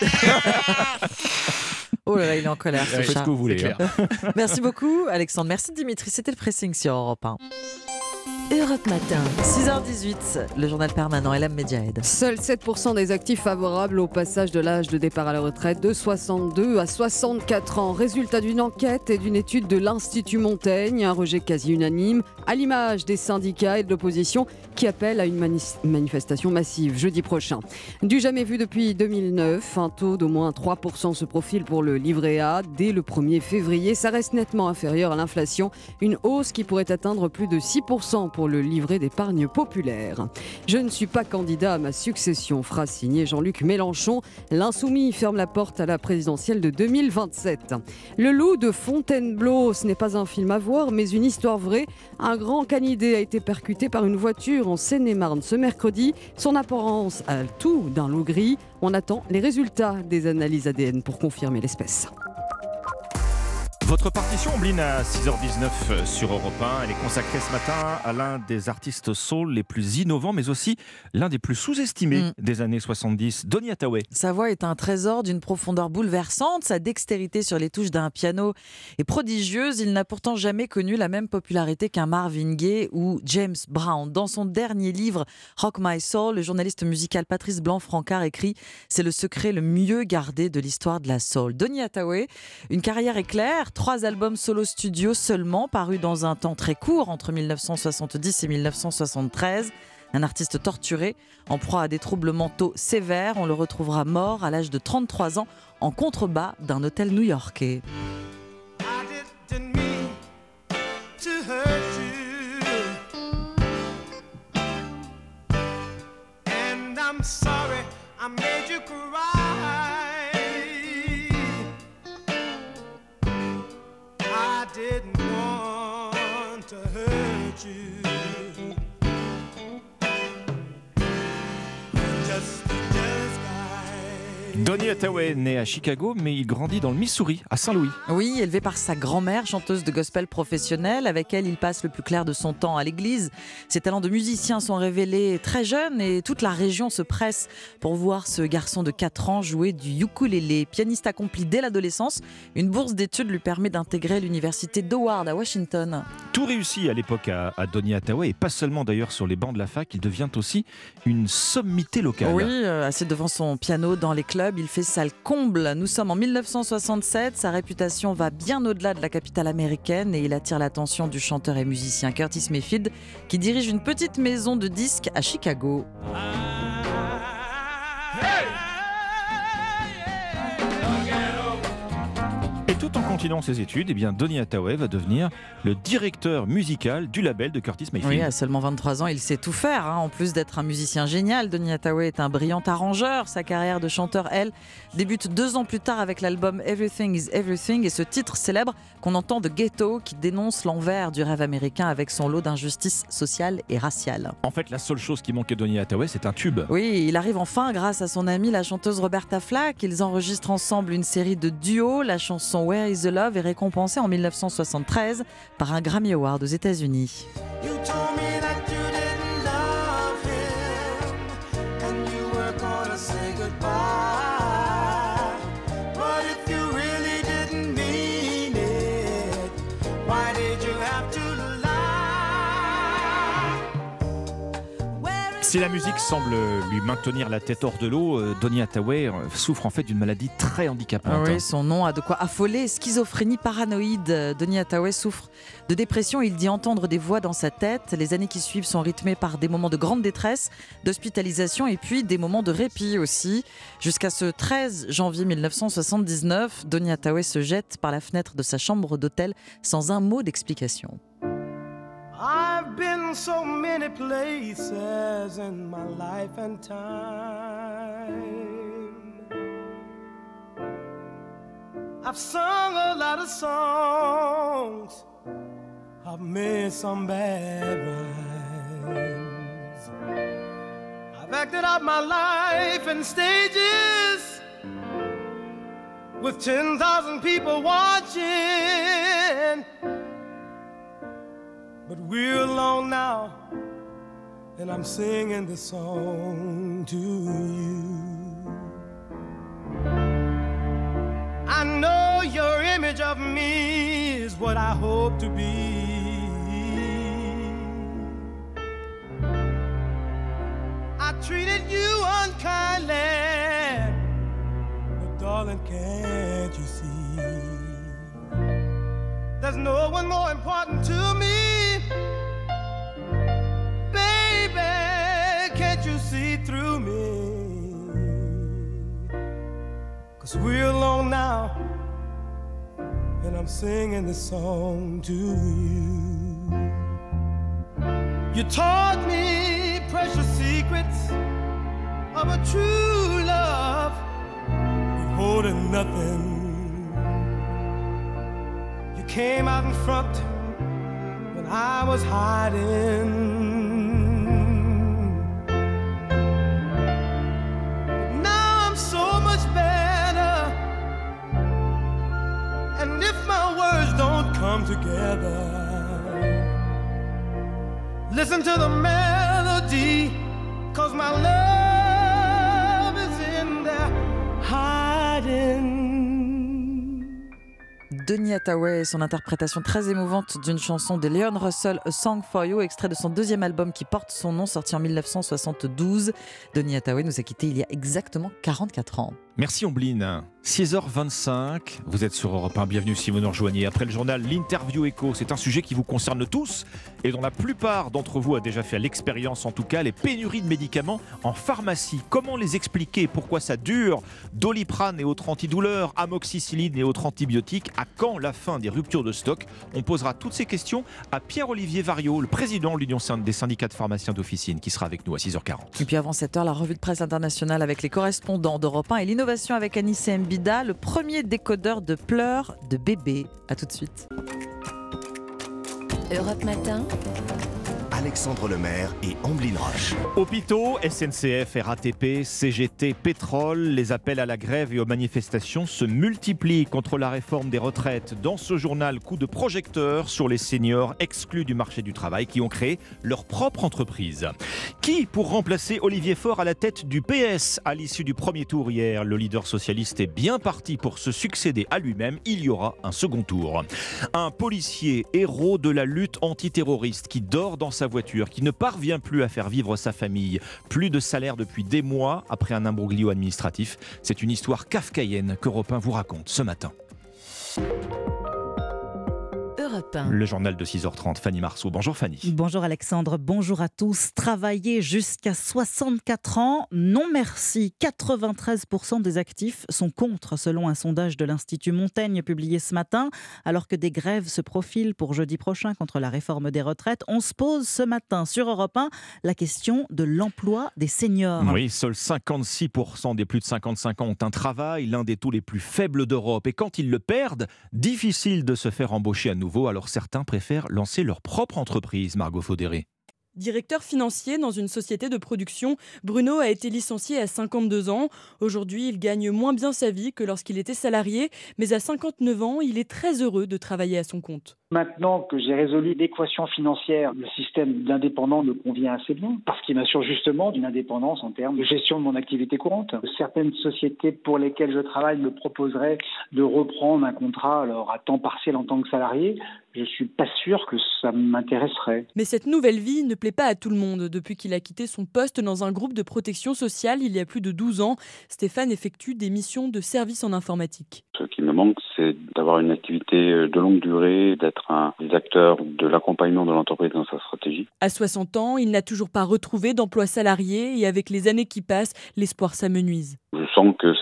oh là là, il est en colère. ce Faites ce que vous voulez. hein. Merci beaucoup, Alexandre. Merci, Dimitri. C'était le pressing sur Europe 1. Europe Matin. 6h18, le journal permanent LM Media Aid. Seuls 7% des actifs favorables au passage de l'âge de départ à la retraite de 62 à 64 ans. Résultat d'une enquête et d'une étude de l'Institut Montaigne, un rejet quasi unanime, à l'image des syndicats et de l'opposition qui appellent à une mani- manifestation massive jeudi prochain. Du jamais vu depuis 2009, un taux d'au moins 3% se profile pour le livret A dès le 1er février. Ça reste nettement inférieur à l'inflation, une hausse qui pourrait atteindre plus de 6% pour le livret d'épargne populaire. Je ne suis pas candidat à ma succession, phrase signée Jean-Luc Mélenchon. L'insoumis ferme la porte à la présidentielle de 2027. Le loup de Fontainebleau, ce n'est pas un film à voir, mais une histoire vraie. Un grand canidé a été percuté par une voiture en Seine-et-Marne ce mercredi. Son apparence a tout d'un loup gris. On attend les résultats des analyses ADN pour confirmer l'espèce. Votre partition, Ombline, à 6h19 sur Europe 1, elle est consacrée ce matin à l'un des artistes soul les plus innovants, mais aussi l'un des plus sous-estimés Mm. des années 70, Donny Hathaway. Sa voix est un trésor d'une profondeur bouleversante. Sa dextérité sur les touches d'un piano est prodigieuse. Il n'a pourtant jamais connu la même popularité qu'un Marvin Gaye ou James Brown. Dans son dernier livre, Rock My Soul, le journaliste musical Patrice Blanc-Francard écrit C'est le secret le mieux gardé de l'histoire de la soul. Donny Hathaway, une carrière éclair, trois albums solo studio seulement, parus dans un temps très court, entre 1970 et 1973. Un artiste torturé, en proie à des troubles mentaux sévères, on le retrouvera mort à l'âge de 33 ans en contrebas d'un hôtel new-yorkais. You. Donny Hathaway, né à Chicago, mais il grandit dans le Missouri, à Saint-Louis. Oui, élevé par sa grand-mère, chanteuse de gospel professionnelle, avec elle il passe le plus clair de son temps à l'église. Ses talents de musicien sont révélés très jeunes et toute la région se presse pour voir ce garçon de 4 ans jouer du ukulélé. Pianiste accompli dès l'adolescence, une bourse d'études lui permet d'intégrer l'université d'Howard à Washington. Tout réussit à l'époque à, à Donny Hathaway, et pas seulement d'ailleurs sur les bancs de la fac, il devient aussi une sommité locale. Oui, euh, assis devant son piano dans les clubs, il fait salle comble. Nous sommes en 1967, sa réputation va bien au-delà de la capitale américaine et il attire l'attention du chanteur et musicien Curtis Mayfield qui dirige une petite maison de disques à Chicago. Tout en continuant ses études, eh bien Donny Hathaway va devenir le directeur musical du label de Curtis Mayfield. Oui, à seulement 23 ans, il sait tout faire. hein. En plus d'être un musicien génial, Donny Hathaway est un brillant arrangeur. Sa carrière de chanteur, elle, débute deux ans plus tard avec l'album Everything is Everything et ce titre célèbre qu'on entend de Ghetto qui dénonce l'envers du rêve américain avec son lot d'injustices sociales et raciales. En fait, la seule chose qui manquait à Donny Hathaway, c'est un tube. Oui, il arrive enfin grâce à son amie la chanteuse Roberta Flack. Ils enregistrent ensemble une série de duos. La chanson Where is the Love est récompensée en 1973 par un Grammy Award aux États-Unis. Si la musique semble lui maintenir la tête hors de l'eau, euh, Donny Hathaway euh, souffre en fait d'une maladie très handicapante. Ah oui, son nom a de quoi affoler. Schizophrénie paranoïde. Euh, Donny Hathaway souffre de dépression. Il dit entendre des voix dans sa tête. Les années qui suivent sont rythmées par des moments de grande détresse, d'hospitalisation et puis des moments de répit aussi. Jusqu'à ce 13 janvier 1979, Donny Hathaway se jette par la fenêtre de sa chambre d'hôtel sans un mot d'explication. I've been so many places in my life and time. I've sung a lot of songs. I've made some bad rhymes. I've acted out my life in stages with 10,000 people watching. We're alone now, and I'm singing this song to you. I know your image of me is what I hope to be. I treated you unkindly, but darling, can't you see? There's no one more important to me. We're alone now, and I'm singing this song to you. You taught me precious secrets of a true love, holding nothing. You came out in front when I was hiding. Together, listen to the melody, cause my love is in there. Denis Hathaway et son interprétation très émouvante d'une chanson de Leon Russell, A Song for You, extrait de son deuxième album qui porte son nom, sorti en 1972. Denis Hathaway nous a quittés il y a exactement 44 ans. Merci Ombline. 6h25, vous êtes sur Europe 1, bienvenue si vous nous rejoignez. Après le journal, l'interview écho, c'est un sujet qui vous concerne tous et dont la plupart d'entre vous a déjà fait l'expérience, en tout cas, les pénuries de médicaments en pharmacie. Comment les expliquer? Pourquoi ça dure? Doliprane et autres antidouleurs, amoxicilline et autres antibiotiques, à quand la fin des ruptures de stock? On posera toutes ces questions à Pierre-Olivier Vario, le président de l'Union des syndicats de pharmaciens d'officine, qui sera avec nous à 6h40. Et puis avant 7h, la revue de presse internationale avec les correspondants d'Europe 1 et avec Anissé Mbida, le premier décodeur de pleurs de bébé. A tout de suite. Alexandre Lemaire et Amblin Roche. Hôpitaux, SNCF, RATP, CGT, pétrole, les appels à la grève et aux manifestations se multiplient contre la réforme des retraites. Dans ce journal, coup de projecteur sur les seniors exclus du marché du travail qui ont créé leur propre entreprise. Qui pour remplacer Olivier Faure à la tête du PS à l'issue du premier tour hier Le leader socialiste est bien parti pour se succéder à lui-même. Il y aura un second tour. Un policier héros de la lutte antiterroriste qui dort dans sa qui ne parvient plus à faire vivre sa famille, plus de salaire depuis des mois après un imbroglio administratif. C'est une histoire kafkaïenne qu'Europe 1 vous raconte ce matin. Europe 1. Le journal de 6h30, Fanny Marceau. Bonjour Fanny. Bonjour Alexandre, bonjour à tous. Travailler jusqu'à 64 ans, non merci. 93% des actifs sont contre, selon un sondage de l'Institut Montaigne publié ce matin. Alors que des grèves se profilent pour jeudi prochain contre la réforme des retraites, on se pose ce matin sur Europe 1 la question de l'emploi des seniors. Oui, seuls 56% des plus de 55 ans ont un travail, l'un des taux les plus faibles d'Europe. Et quand ils le perdent, difficile de se faire embaucher à nouveau. Alors certains préfèrent lancer leur propre entreprise, Margot Faudéré. Directeur financier dans une société de production, Bruno a été licencié à 52 ans. Aujourd'hui, il gagne moins bien sa vie que lorsqu'il était salarié, mais à 59 ans, il est très heureux de travailler à son compte. Maintenant que j'ai résolu l'équation financière, le système d'indépendant me convient assez bien parce qu'il m'assure justement d'une indépendance en termes de gestion de mon activité courante. Certaines sociétés pour lesquelles je travaille me proposeraient de reprendre un contrat alors à temps partiel en tant que salarié. Je suis pas sûr que ça m'intéresserait. Mais cette nouvelle vie ne plaît pas à tout le monde. Depuis qu'il a quitté son poste dans un groupe de protection sociale il y a plus de 12 ans, Stéphane effectue des missions de service en informatique. Ce qui me manque, c'est d'avoir une activité de longue durée, d'être un des acteurs de l'accompagnement de l'entreprise dans sa stratégie. À 60 ans, il n'a toujours pas retrouvé d'emploi salarié et avec les années qui passent, l'espoir s'amenuise. Je sens que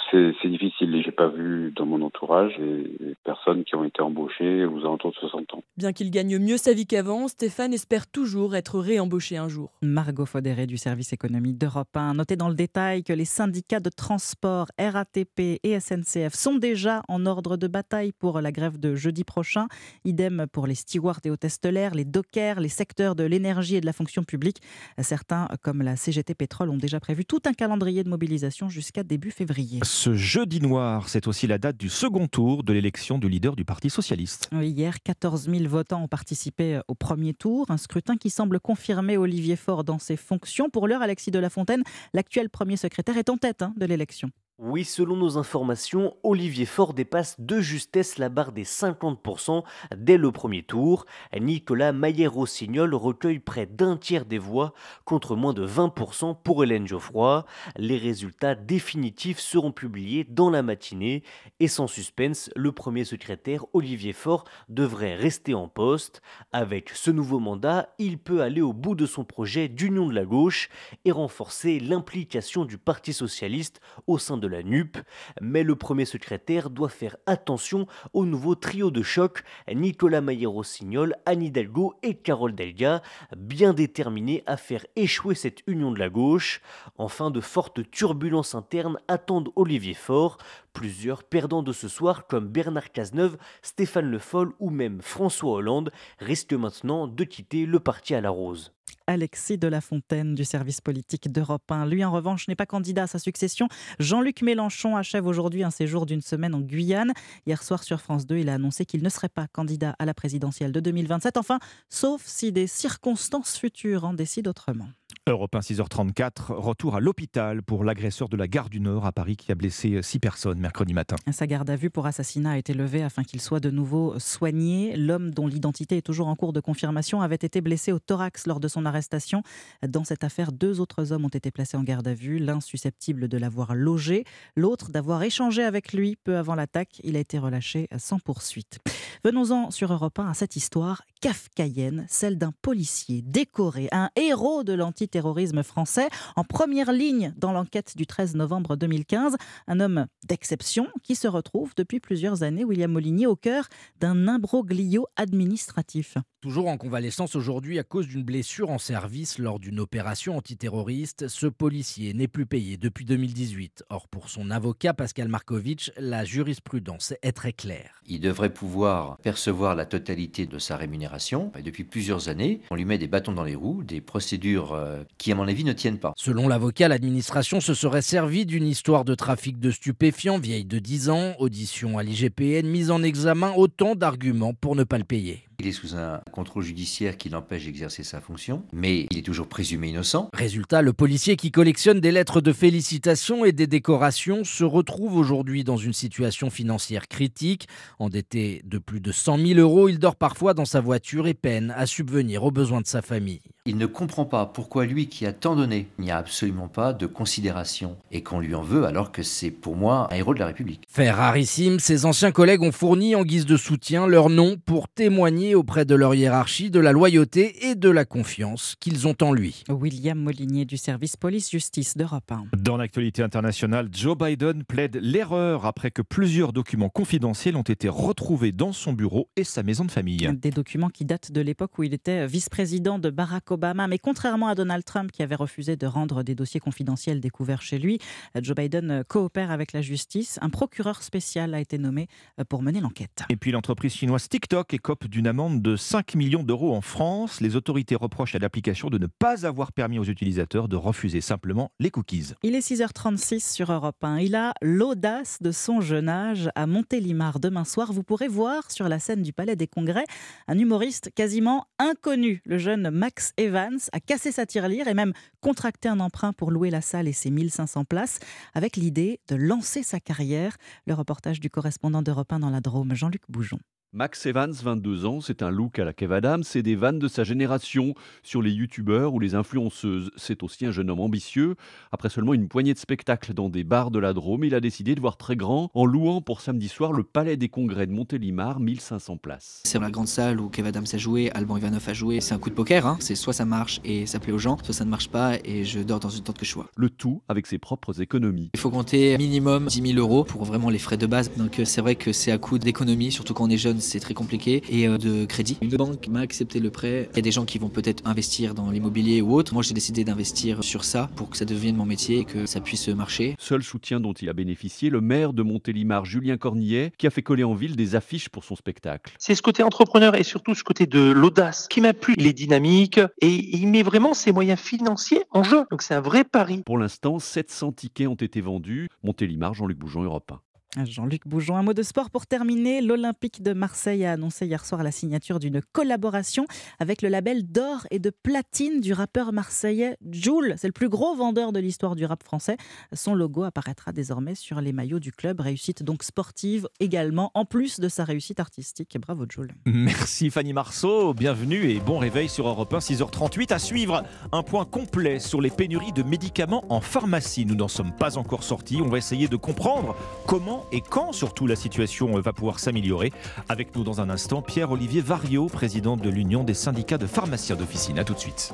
c'est difficile et j'ai pas vu dans mon entourage des personnes qui ont été embauchées aux alentours de 60 ans. Bien qu'il gagne mieux sa vie qu'avant, Stéphane espère toujours être réembauché un jour. Margot Fodéré du service économie d'Europe 1. Notez dans le détail que les syndicats de transport RATP et SNCF sont déjà en ordre de bataille pour la grève de jeudi prochain. Idem pour les stewards et hôtesses de l'air, les dockers, les secteurs de l'énergie et de la fonction publique. Certains, comme la CGT Pétrole, ont déjà prévu tout un calendrier de mobilisation jusqu'à début février. Ce jeudi noir, c'est aussi la date du second tour de l'élection du leader du Parti socialiste. Hier, 14 000 votants ont participé au premier tour, un scrutin qui semble confirmer Olivier Faure dans ses fonctions. Pour l'heure, Alexis de la Fontaine, l'actuel premier secrétaire, est en tête hein, de l'élection. Oui, selon nos informations, Olivier Faure dépasse de justesse la barre des 50% dès le premier tour. Nicolas Maillé-Rossignol recueille près d'un tiers des voix contre moins de 20% pour Hélène Geoffroy. Les résultats définitifs seront publiés dans la matinée et sans suspense, le premier secrétaire Olivier Faure devrait rester en poste. Avec ce nouveau mandat, il peut aller au bout de son projet d'union de la gauche et renforcer l'implication du Parti socialiste au sein de la NUP, mais le premier secrétaire doit faire attention au nouveau trio de choc Nicolas Maillé-Rossignol, Anne Hidalgo et Carole Delga, bien déterminés à faire échouer cette union de la gauche. Enfin, de fortes turbulences internes attendent Olivier Faure. Plusieurs perdants de ce soir, comme Bernard Cazeneuve, Stéphane Le Foll ou même François Hollande, risquent maintenant de quitter le parti à la rose. Alexis de la Fontaine du service politique d'Europe 1. Lui, en revanche, n'est pas candidat à sa succession. Jean-Luc Mélenchon achève aujourd'hui un séjour d'une semaine en Guyane. Hier soir sur France 2, il a annoncé qu'il ne serait pas candidat à la présidentielle de 2027. Enfin, sauf si des circonstances futures en décident autrement. Europe 1, 6h34, retour à l'hôpital pour l'agresseur de la gare du Nord à Paris qui a blessé six personnes mercredi matin. Sa garde à vue pour assassinat a été levée afin qu'il soit de nouveau soigné. L'homme dont l'identité est toujours en cours de confirmation avait été blessé au thorax lors de son arrestation. Dans cette affaire, deux autres hommes ont été placés en garde à vue, l'un susceptible de l'avoir logé, l'autre d'avoir échangé avec lui peu avant l'attaque. Il a été relâché sans poursuite. Venons-en sur Europe 1 à cette histoire kafkaïenne, celle d'un policier décoré, un héros de l'antiterrorisme français, en première ligne dans l'enquête du 13 novembre 2015. Un homme d'exception qui se retrouve depuis plusieurs années, William Molinier, au cœur d'un imbroglio administratif. Toujours en convalescence aujourd'hui à cause d'une blessure en service lors d'une opération antiterroriste, ce policier n'est plus payé depuis 2018. Or, pour son avocat Pascal Markovitch, la jurisprudence est très claire. Il devrait pouvoir percevoir la totalité de sa rémunération. Et depuis plusieurs années, on lui met des bâtons dans les roues, des procédures euh, qui, à mon avis, ne tiennent pas. Selon l'avocat, l'administration se serait servie d'une histoire de trafic de stupéfiants vieille de 10 ans, audition à l'IGPN, mise en examen, autant d'arguments pour ne pas le payer. Il est sous un contrôle judiciaire qui l'empêche d'exercer sa fonction, mais il est toujours présumé innocent. Résultat, le policier qui collectionne des lettres de félicitations et des décorations se retrouve aujourd'hui dans une situation financière critique. Endetté de plus de 100 000 euros, il dort parfois dans sa voiture et peine à subvenir aux besoins de sa famille. Il ne comprend pas pourquoi lui qui a tant donné, il n'y a absolument pas de considération et qu'on lui en veut alors que c'est pour moi un héros de la République. Fait rarissime, ses anciens collègues ont fourni en guise de soutien leur nom pour témoigner auprès de leur hiérarchie de la loyauté et de la confiance qu'ils ont en lui. William Molinier du service police-justice d'Europe 1. Dans l'actualité internationale, Joe Biden plaide l'erreur après que plusieurs documents confidentiels ont été retrouvés dans son bureau et sa maison de famille. Des documents qui datent de l'époque où il était vice-président de Barack Obama. Mais contrairement à Donald Trump qui avait refusé de rendre des dossiers confidentiels découverts chez lui, Joe Biden coopère avec la justice. Un procureur spécial a été nommé pour mener l'enquête. Et puis l'entreprise chinoise TikTok écope d'une amende de 5 millions d'euros en France. Les autorités reprochent à l'application de ne pas avoir permis aux utilisateurs de refuser simplement les cookies. Il est 6h36 sur Europe 1. Il a l'audace de son jeune âge à Montélimar demain soir. Vous pourrez voir sur la scène du Palais des Congrès un humoriste quasiment inconnu. Le jeune Max Evans a cassé sa tirelire et même contracté un emprunt pour louer la salle et ses 1500 places avec l'idée de lancer sa carrière. Le reportage du correspondant d'Europe 1 dans la Drôme, Jean-Luc Boujon. Max Evans, 22 ans, c'est un look à la Kev Adams, c'est des vannes de sa génération sur les youtubeurs ou les influenceuses. C'est aussi un jeune homme ambitieux. Après seulement une poignée de spectacles dans des bars de la Drôme, il a décidé de voir très grand en louant pour samedi soir le Palais des Congrès de Montélimar, 1500 places. C'est la grande salle où Kev Adams a joué, Alban Ivanov a joué. C'est un coup de poker, hein. c'est soit ça marche et ça plaît aux gens, soit ça ne marche pas et je dors dans une tente que je vois. Le tout avec ses propres économies. Il faut compter minimum 10 000 euros pour vraiment les frais de base. Donc euh, c'est vrai que c'est à coup d'économie, surtout quand on est jeune, c'est très compliqué et euh, de crédit. Une banque m'a accepté le prêt. Il y a des gens qui vont peut-être investir dans l'immobilier ou autre. Moi, j'ai décidé d'investir sur ça pour que ça devienne mon métier et que ça puisse marcher. Seul soutien dont il a bénéficié, le maire de Montélimar, Julien Cornillet, qui a fait coller en ville des affiches pour son spectacle. C'est ce côté entrepreneur et surtout ce côté de l'audace qui m'a plu. Il est dynamique et il met vraiment ses moyens financiers en jeu. Donc c'est un vrai pari. Pour l'instant, 700 tickets ont été vendus. Montélimar, Jean-Luc Bougeon, Europe 1. Jean-Luc Bougeon, un mot de sport pour terminer. L'Olympique de Marseille a annoncé hier soir la signature d'une collaboration avec le label d'or et de platine du rappeur marseillais Joule. C'est le plus gros vendeur de l'histoire du rap français. Son logo apparaîtra désormais sur les maillots du club. Réussite donc sportive également, en plus de sa réussite artistique. Bravo Joule. Merci Fanny Marceau, bienvenue et bon réveil sur Europe 1, 6h38. À suivre, un point complet sur les pénuries de médicaments en pharmacie. Nous n'en sommes pas encore sortis. On va essayer de comprendre comment et quand surtout la situation va pouvoir s'améliorer. Avec nous dans un instant, Pierre-Olivier Vario, président de l'Union des syndicats de pharmaciens d'officine. A tout de suite.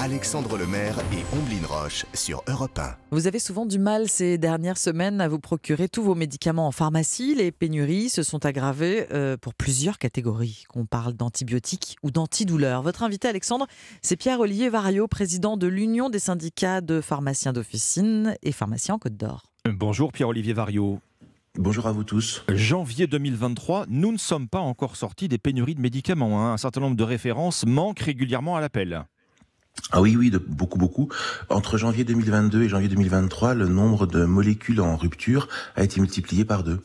Alexandre Lemaire et Omblin Roche sur Europe 1. Vous avez souvent du mal ces dernières semaines à vous procurer tous vos médicaments en pharmacie. Les pénuries se sont aggravées euh, pour plusieurs catégories, qu'on parle d'antibiotiques ou d'antidouleurs. Votre invité Alexandre, c'est Pierre-Olivier Vario, président de l'Union des syndicats de pharmaciens d'officine et pharmaciens en Côte d'Or. Bonjour Pierre-Olivier Vario. Bonjour à vous tous. Janvier 2023, nous ne sommes pas encore sortis des pénuries de médicaments. hein. Un certain nombre de références manquent régulièrement à l'appel. Ah oui, oui, de beaucoup, beaucoup. Entre janvier 2022 et janvier 2023, le nombre de molécules en rupture a été multiplié par deux.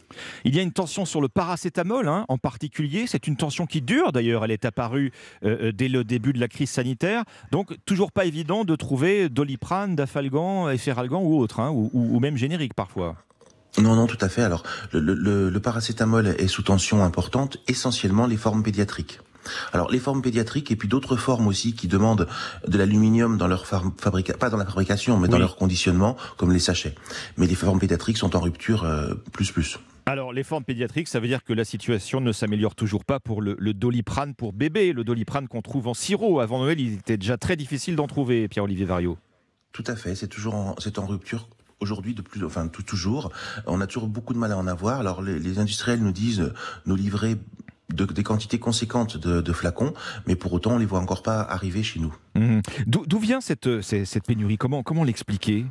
Il y a une tension sur le paracétamol hein, en particulier. C'est une tension qui dure d'ailleurs. Elle est apparue euh, dès le début de la crise sanitaire. Donc toujours pas évident de trouver doliprane, dafalgan, efferalgan ou autre, hein, ou, même générique parfois. Non, non, tout à fait. Alors, le, le- le- le paracétamol est sous tension importante, essentiellement les formes pédiatriques. Alors, les formes pédiatriques et puis d'autres formes aussi qui demandent de l'aluminium dans leur fabrication, pas dans la fabrication, mais dans leur conditionnement, comme les sachets. Mais les formes pédiatriques sont en rupture euh, plus plus. Alors, les formes pédiatriques, ça veut dire que la situation ne s'améliore toujours pas pour le, le doliprane pour bébé, le doliprane qu'on trouve en sirop. Avant Noël, il était déjà très difficile d'en trouver, Pierre-Olivier Vario. Tout à fait, c'est toujours en, c'est en rupture aujourd'hui de plus, enfin tout toujours. On a toujours beaucoup de mal à en avoir. Alors les, les industriels nous disent nous livrer de- des quantités conséquentes de, de flacons, mais pour autant on les voit encore pas arriver chez nous. Mhm. D'où vient cette, cette, cette pénurie? Comment, comment l'expliquer?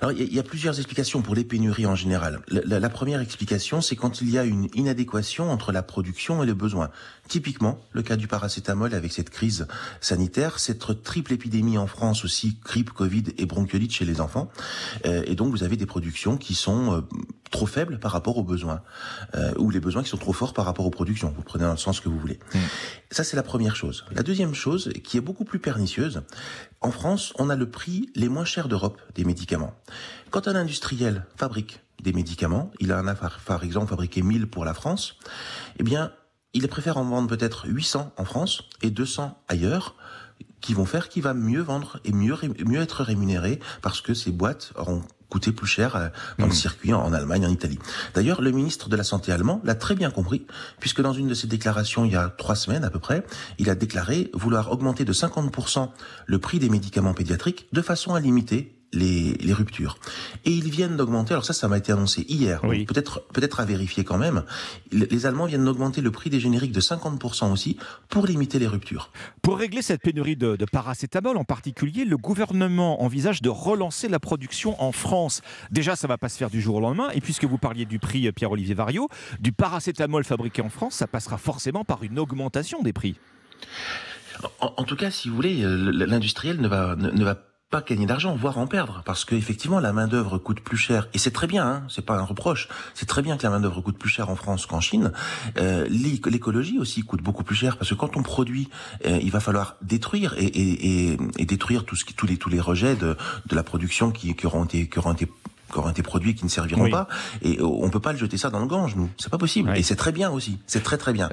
Alors, il y, a- il y a plusieurs explications pour les pénuries en général. La, la- la première explication, c'est quand il y a une inadéquation entre la production et le besoin. Typiquement, le cas du paracétamol avec cette crise sanitaire, cette triple épidémie en France aussi, grippe, Covid et bronchiolite chez les enfants. Euh, et donc, vous avez des productions qui sont euh, trop faibles par rapport aux besoins, euh, ou les besoins qui sont trop forts par rapport aux productions. Vous prenez dans le sens que vous voulez. Ça, c'est la première chose. La deuxième chose, qui est beaucoup plus pernicieuse, en France, on a le prix les moins chers d'Europe des médicaments. Quand un industriel fabrique des médicaments, il en a par, par exemple fabriqué 1000 pour la France, eh bien, il préfère en vendre peut-être 800 en France et 200 ailleurs, qui vont faire qu'il va mieux vendre et mieux, mieux être rémunéré parce que ces boîtes auront coûté plus cher euh, dans le circuit en, en Allemagne, en Italie. D'ailleurs, le ministre de la Santé allemand l'a très bien compris, puisque dans une de ses déclarations il y a trois semaines à peu près, il a déclaré vouloir augmenter de 50% le prix des médicaments pédiatriques de façon à limiter les, les ruptures. Et ils viennent d'augmenter, alors ça, ça m'a été annoncé hier, peut-être peut-être à vérifier quand même, les Allemands viennent d'augmenter le prix des génériques de 50% aussi pour limiter les ruptures. Pour régler cette pénurie de, de paracétamol en particulier, le gouvernement envisage de relancer la production en France. Déjà, ça va pas se faire du jour au lendemain. Et puisque vous parliez du prix, euh, Pierre-Olivier Vario, du paracétamol fabriqué en France, ça passera forcément par une augmentation des prix. En, en tout cas, si vous voulez, euh, l'industriel ne va, ne, ne va pas gagner d'argent, voire en perdre, parce que effectivement la main d'œuvre coûte plus cher, et c'est très bien, hein, c'est pas un reproche, c'est très bien que la main d'œuvre coûte plus cher en France qu'en Chine. Euh, l'éco- L'écologie aussi coûte beaucoup plus cher, parce que quand on produit, euh, il va falloir détruire et, et, et, et détruire tout ce qui, tous les tous les rejets de, de la production qui, qui auront été qui auront été qui auront été produits qui ne serviront Oui. pas. Et euh, on peut pas le jeter ça dans le Gange, nous. C'est pas possible. Et c'est très bien aussi. C'est très très bien.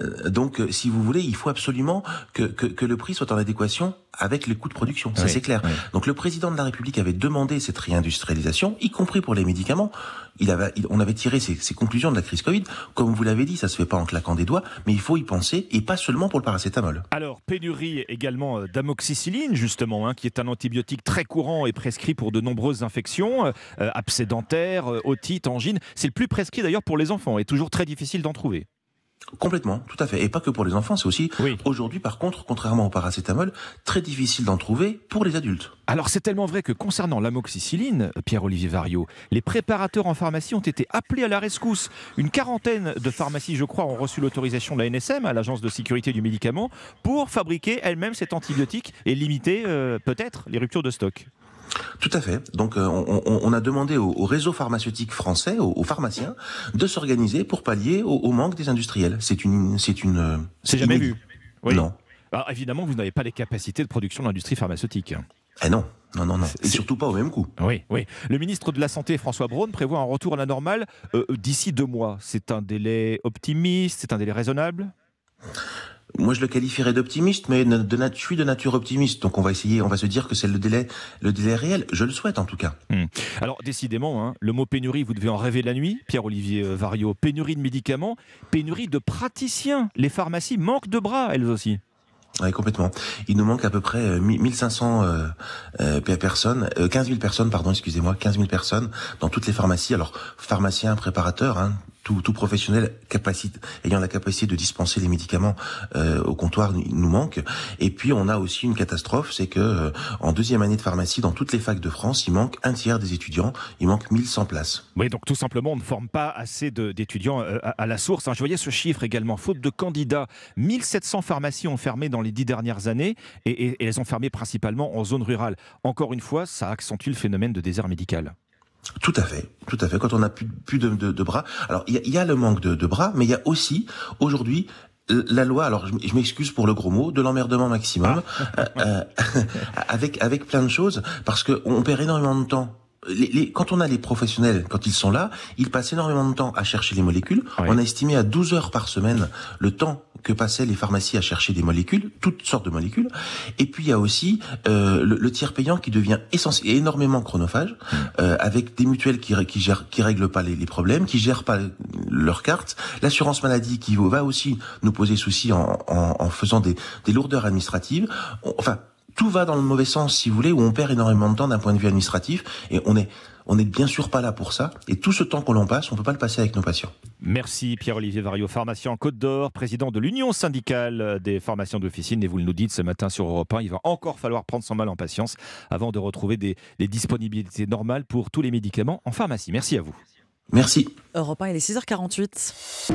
Euh, donc, euh, si vous voulez, il faut absolument que, que, que le prix soit en adéquation avec les coûts de production. Ça, Oui. c'est clair. Donc, le président de la République avait demandé cette réindustrialisation, y compris pour les médicaments. Il avait, il- on avait tiré ses, ses conclusions de la crise Covid. Comme vous l'avez dit, ça se fait pas en claquant des doigts, mais il faut y penser, et pas seulement pour le paracétamol. Alors, pénurie également euh, d'amoxicilline, justement, hein, qui est un antibiotique très courant et prescrit pour de nombreuses infections, euh, euh, abcès dentaires, euh, otite, angine. C'est le plus prescrit d'ailleurs pour les enfants et toujours très difficile d'en trouver. Complètement, tout à fait. Et pas que pour les enfants, c'est aussi aujourd'hui, par contre, contrairement au paracétamol, très difficile d'en trouver pour les adultes. Alors c'est tellement vrai que concernant l'amoxicilline, Pierre-Olivier Vario, les préparateurs en pharmacie ont été appelés à la rescousse. Une quarantaine de pharmacies, je crois, ont reçu l'autorisation de la NSM, à l'Agence de sécurité du médicament, pour fabriquer elles-mêmes cet antibiotique et limiter euh, peut-être les ruptures de stock. Tout à fait. Donc, euh, on, on- on a demandé au, au réseau pharmaceutique français, aux, aux pharmaciens, de s'organiser pour pallier au, au manque des industriels. C'est une, c'est une. euh, C'est jamais vu. Oui. Non. Alors, évidemment, vous n'avez pas les capacités de production de l'industrie pharmaceutique. Eh non, non, non, non. Et surtout pas au même coût. Oui, oui. Le ministre de la Santé, François Braun, prévoit un retour à la normale euh, d'ici deux mois. C'est un délai optimiste, c'est un délai raisonnable? Moi, je le qualifierais d'optimiste, mais de, de nat- je suis de nature optimiste. Donc, on va essayer, on va se dire que c'est le délai, le délai réel. Je le souhaite, en tout cas. Hmm. Alors, décidément, hein, le mot pénurie, vous devez en rêver la nuit, Pierre-Olivier euh, Vario. Pénurie de médicaments, pénurie de praticiens. Les pharmacies manquent de bras, elles aussi. Oui, complètement. Il nous manque à peu près euh, 1500 euh, euh, personnes, euh, 15 000 personnes, pardon, excusez-moi, 15 000 personnes dans toutes les pharmacies. Alors, pharmaciens, préparateurs, hein, tout, tout professionnel ayant la capacité de dispenser les médicaments euh, au comptoir, nous manque. Et puis, on a aussi une catastrophe, c'est que euh, en deuxième année de pharmacie, dans toutes les facs de France, il manque un tiers des étudiants. Il manque 1100 places. Oui, donc tout simplement, on ne forme pas assez d'étudiants euh, à, à la source. hein. Je voyais ce chiffre également, faute de candidats. 1700 pharmacies ont fermé dans les dix dernières années et, et- et elles ont fermé principalement en zone rurale. Encore une fois, ça accentue le phénomène de désert médical. Tout à fait, tout à fait. Quand on n'a plus, plus de, de- de bras, alors il y, a- il y a le manque de, de bras, mais il y a aussi aujourd'hui la loi. Alors je, m'excuse pour le gros mot, de l'emmerdement maximum, euh, euh, avec avec plein de choses, parce que on perd énormément de temps. Les, les- quand on a les professionnels, quand ils sont là, ils passent énormément de temps à chercher les molécules. On a estimé à 12 heures par semaine le temps que passaient les pharmacies à chercher des molécules, toutes sortes de molécules. Et puis il y a aussi euh, le, le tiers payant qui devient essentiel, et énormément chronophage, euh, avec des mutuelles qui, qui gèrent, qui règlent pas les, les problèmes, qui gèrent pas leurs cartes, l'assurance maladie qui va aussi nous poser souci en, en, en faisant des, des lourdeurs administratives. Enfin, tout va dans le mauvais sens, si vous voulez, où on perd énormément de temps d'un point de vue administratif, et on est on n'est bien sûr pas là pour ça. Et tout ce temps qu'on en passe, on peut pas le passer avec nos patients. Merci Pierre-Olivier Vario, pharmacien en Côte d'Or, président de l'Union syndicale des pharmaciens d'officine. Et vous nous dites ce matin sur Europe 1, il va encore falloir prendre son mal en patience avant de retrouver des, des disponibilités normales pour tous les médicaments en pharmacie. Merci à vous. Merci. Europe 1, il est 6h48.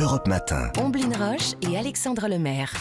Europe Matin. Omblin Roche et Alexandre Lemaire.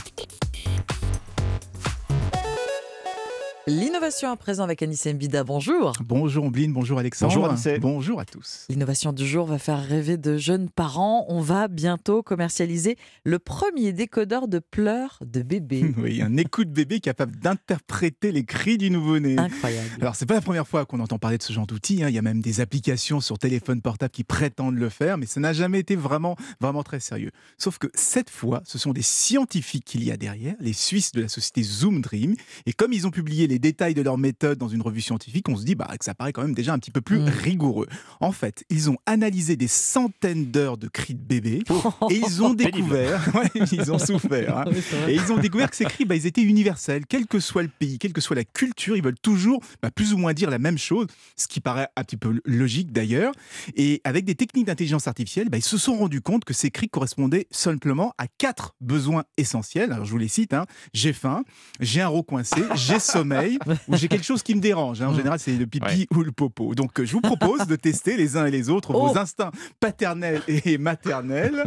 L'innovation à présent avec Anissé Mbida. Bonjour. Bonjour Ombline, bonjour Alexandre. Bonjour, Anissé. Bonjour à tous. L'innovation du jour va faire rêver de jeunes parents. On va bientôt commercialiser le premier décodeur de pleurs de bébé. Oui, un écoute bébé capable d'interpréter les cris du nouveau-né. Incroyable. Alors, c'est pas la première fois qu'on entend parler de ce genre d'outil. hein. Il y a même des applications sur téléphone portable qui prétendent le faire, mais ça n'a jamais été vraiment, vraiment très sérieux. Sauf que cette fois, ce sont des scientifiques qu'il y a derrière, les Suisses de la société Zoom Dream. Et comme ils ont publié les détails de leur méthode dans une revue scientifique, on se dit bah, que ça paraît quand même déjà un petit peu plus rigoureux. En fait, ils ont analysé des centaines d'heures de cris de bébé et ils ont découvert, Ouais, ils ont souffert, hein. Et ils ont découvert que ces cris, bah, ils étaient universels, quel que soit le pays, quelle que soit la culture, ils veulent toujours bah, plus ou moins dire la même chose, ce qui paraît un petit peu logique d'ailleurs. Et avec des techniques d'intelligence artificielle, bah, ils se sont rendus compte que ces cris correspondaient simplement à quatre besoins essentiels. Alors je vous les cite hein. j'ai faim, j'ai un rot coincé, j'ai sommeil ou j'ai quelque chose qui me dérange. hein. En général, c'est le pipi ou le popo. Donc euh, je vous propose de tester les uns et les autres Oh. vos instincts paternels et maternels.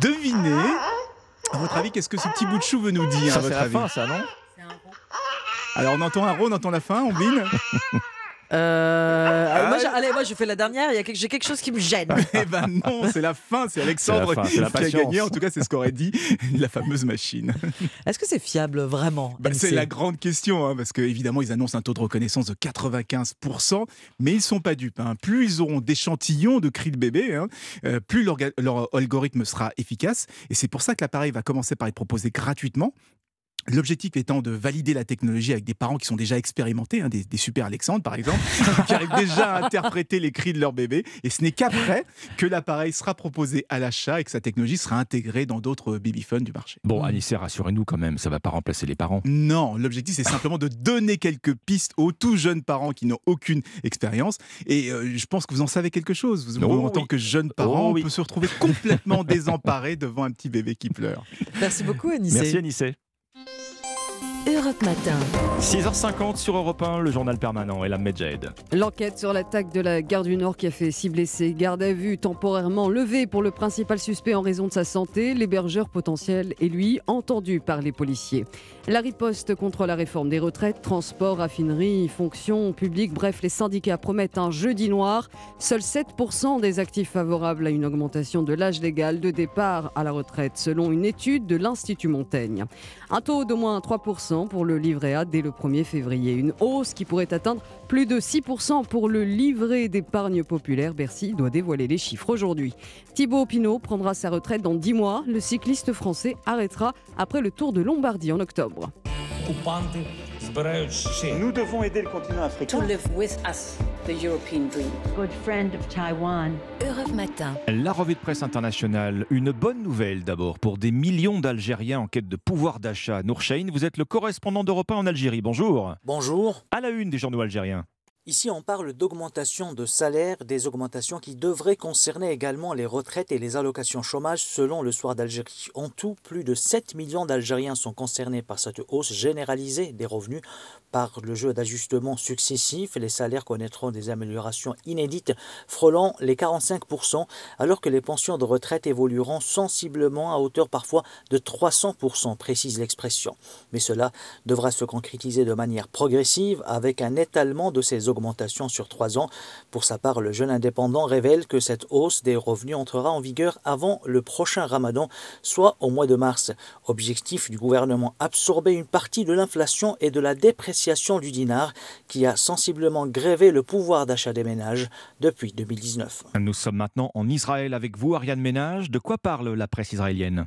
Devinez. À votre avis, qu'est-ce que ce petit bout de chou veut nous dire Ça, à c'est votre la avis fin, ça, non? Alors on entend un rot, on entend la fin, on bine Euh, Ah, moi, j'ai- allez, moi, je fais la dernière. Il y a quelque- j'ai quelque chose qui me gêne. Eh ben non, c'est la fin, c'est Alexandre fin, la qui a gagné. En tout cas, c'est ce qu'aurait dit la fameuse machine. Est-ce que c'est fiable vraiment Bah, c'est la grande question, hein, parce qu'évidemment, ils annoncent un taux de reconnaissance de 95%, mais ils sont pas dupes. hein. Plus ils auront d'échantillons de cris de bébé, hein, euh, plus l'orga- leur algorithme sera efficace. Et c'est pour ça que l'appareil va commencer par être proposé gratuitement. L'objectif étant de valider la technologie avec des parents qui sont déjà expérimentés, hein, des, des super Alexandre par exemple, qui arrivent déjà à interpréter les cris de leur bébé. Et ce n'est qu'après que l'appareil sera proposé à l'achat et que sa technologie sera intégrée dans d'autres babyphones du marché. Bon, Anissé, rassurez-nous quand même, ça va pas remplacer les parents. Non, l'objectif c'est simplement de donner quelques pistes aux tout jeunes parents qui n'ont aucune expérience. Et euh, je pense que vous en savez quelque chose. Vous, Oh en tant que jeune parent, Oh oui. on peut se retrouver complètement désemparé devant un petit bébé qui pleure. Merci beaucoup, Anissé. Merci Anissé. Europe Matin. 6h50 sur Europe 1, le journal permanent et la Medjed. L'enquête sur l'attaque de la gare du Nord qui a fait six blessés. Garde à vue temporairement levée pour le principal suspect en raison de sa santé. L'hébergeur potentiel est lui entendu par les policiers. La riposte contre la réforme des retraites, transport, raffinerie, fonction publique, bref, les syndicats promettent un jeudi noir. Seuls 7% des actifs favorables à une augmentation de l'âge légal de départ à la retraite, selon une étude de l'Institut Montaigne. Un taux d'au moins 3% pour le livret A dès le 1er février. Une hausse qui pourrait atteindre plus de 6% pour le livret d'épargne populaire. Bercy doit dévoiler les chiffres aujourd'hui. Thibaut Pinot prendra sa retraite dans 10 mois. Le cycliste français arrêtera après le Tour de Lombardie en octobre. Nous devons aider le continent africain. To live with us, the European dream. Good friend of Taiwan. Europe Matin. La revue de presse internationale, une bonne nouvelle d'abord pour des millions d'Algériens en quête de pouvoir d'achat. Nourchaïn, vous êtes le correspondant d'Europe 1 en Algérie. Bonjour. Bonjour. À la une des journaux algériens. Ici, on parle d'augmentation de salaire, des augmentations qui devraient concerner également les retraites et les allocations chômage selon le soir d'Algérie. En tout, plus de 7 millions d'Algériens sont concernés par cette hausse généralisée des revenus. Par le jeu d'ajustements successifs, les salaires connaîtront des améliorations inédites, frôlant les 45%, alors que les pensions de retraite évolueront sensiblement à hauteur parfois de 300%, précise l'expression. Mais cela devra se concrétiser de manière progressive avec un étalement de ces augmentations sur trois ans. Pour sa part, le jeune indépendant révèle que cette hausse des revenus entrera en vigueur avant le prochain ramadan, soit au mois de mars. Objectif du gouvernement absorber une partie de l'inflation et de la dépréciation du dinar qui a sensiblement grévé le pouvoir d'achat des ménages depuis 2019. Nous sommes maintenant en Israël avec vous, Ariane Ménage. De quoi parle la presse israélienne?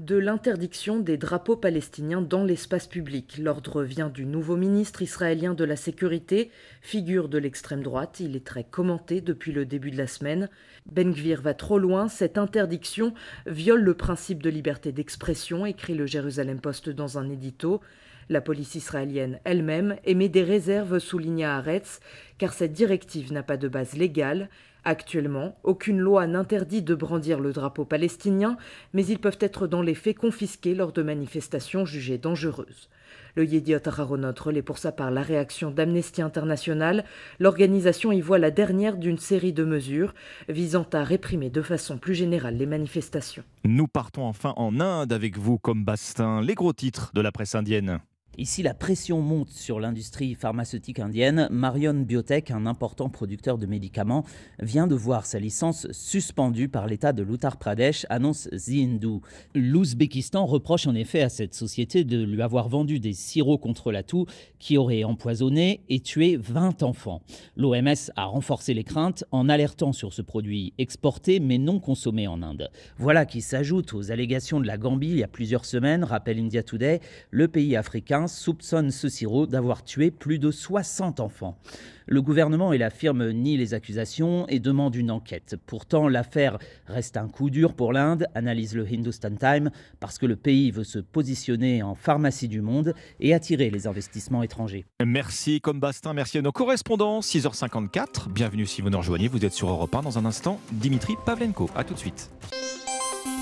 De l'interdiction des drapeaux palestiniens dans l'espace public. L'ordre vient du nouveau ministre israélien de la Sécurité, figure de l'extrême droite. Il est très commenté depuis le début de la semaine. Ben Gvir va trop loin. Cette interdiction viole le principe de liberté d'expression, écrit le Jérusalem Post dans un édito. La police israélienne elle-même émet des réserves, souligne Haaretz, car cette directive n'a pas de base légale. Actuellement, aucune loi n'interdit de brandir le drapeau palestinien, mais ils peuvent être dans les faits confisqués lors de manifestations jugées dangereuses. Le Yediot Aharonot relaie pour sa part la réaction d'Amnesty International. L'organisation y voit la dernière d'une série de mesures visant à réprimer de façon plus générale les manifestations. Nous partons enfin en Inde avec vous comme Bastin, les gros titres de la presse indienne. Ici, la pression monte sur l'industrie pharmaceutique indienne. Marion Biotech, un important producteur de médicaments, vient de voir sa licence suspendue par l'État de l'Uttar Pradesh, annonce The Hindu. L'Ouzbékistan reproche en effet à cette société de lui avoir vendu des sirops contre la toux qui auraient empoisonné et tué 20 enfants. L'OMS a renforcé les craintes en alertant sur ce produit exporté mais non consommé en Inde. Voilà qui s'ajoute aux allégations de la Gambie il y a plusieurs semaines, rappelle India Today, le pays africain soupçonne ce sirop d'avoir tué plus de 60 enfants. Le gouvernement et la firme nient les accusations et demandent une enquête. Pourtant, l'affaire reste un coup dur pour l'Inde, analyse le Hindustan Times, parce que le pays veut se positionner en pharmacie du monde et attirer les investissements étrangers. Merci comme Bastin, merci à nos correspondants. 6h54, bienvenue si vous nous rejoignez, vous êtes sur Europe 1 dans un instant. Dimitri Pavlenko, à tout de suite.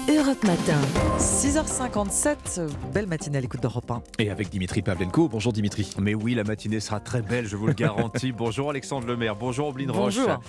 Europe Matin. 6h57, belle matinée à l'écoute d'Europe 1. Et avec Dimitri Pavlenko. Bonjour Dimitri. Mais oui, la matinée sera très belle, je vous le garantis. bonjour Alexandre Lemaire, bonjour Oblin Roche. Bonjour.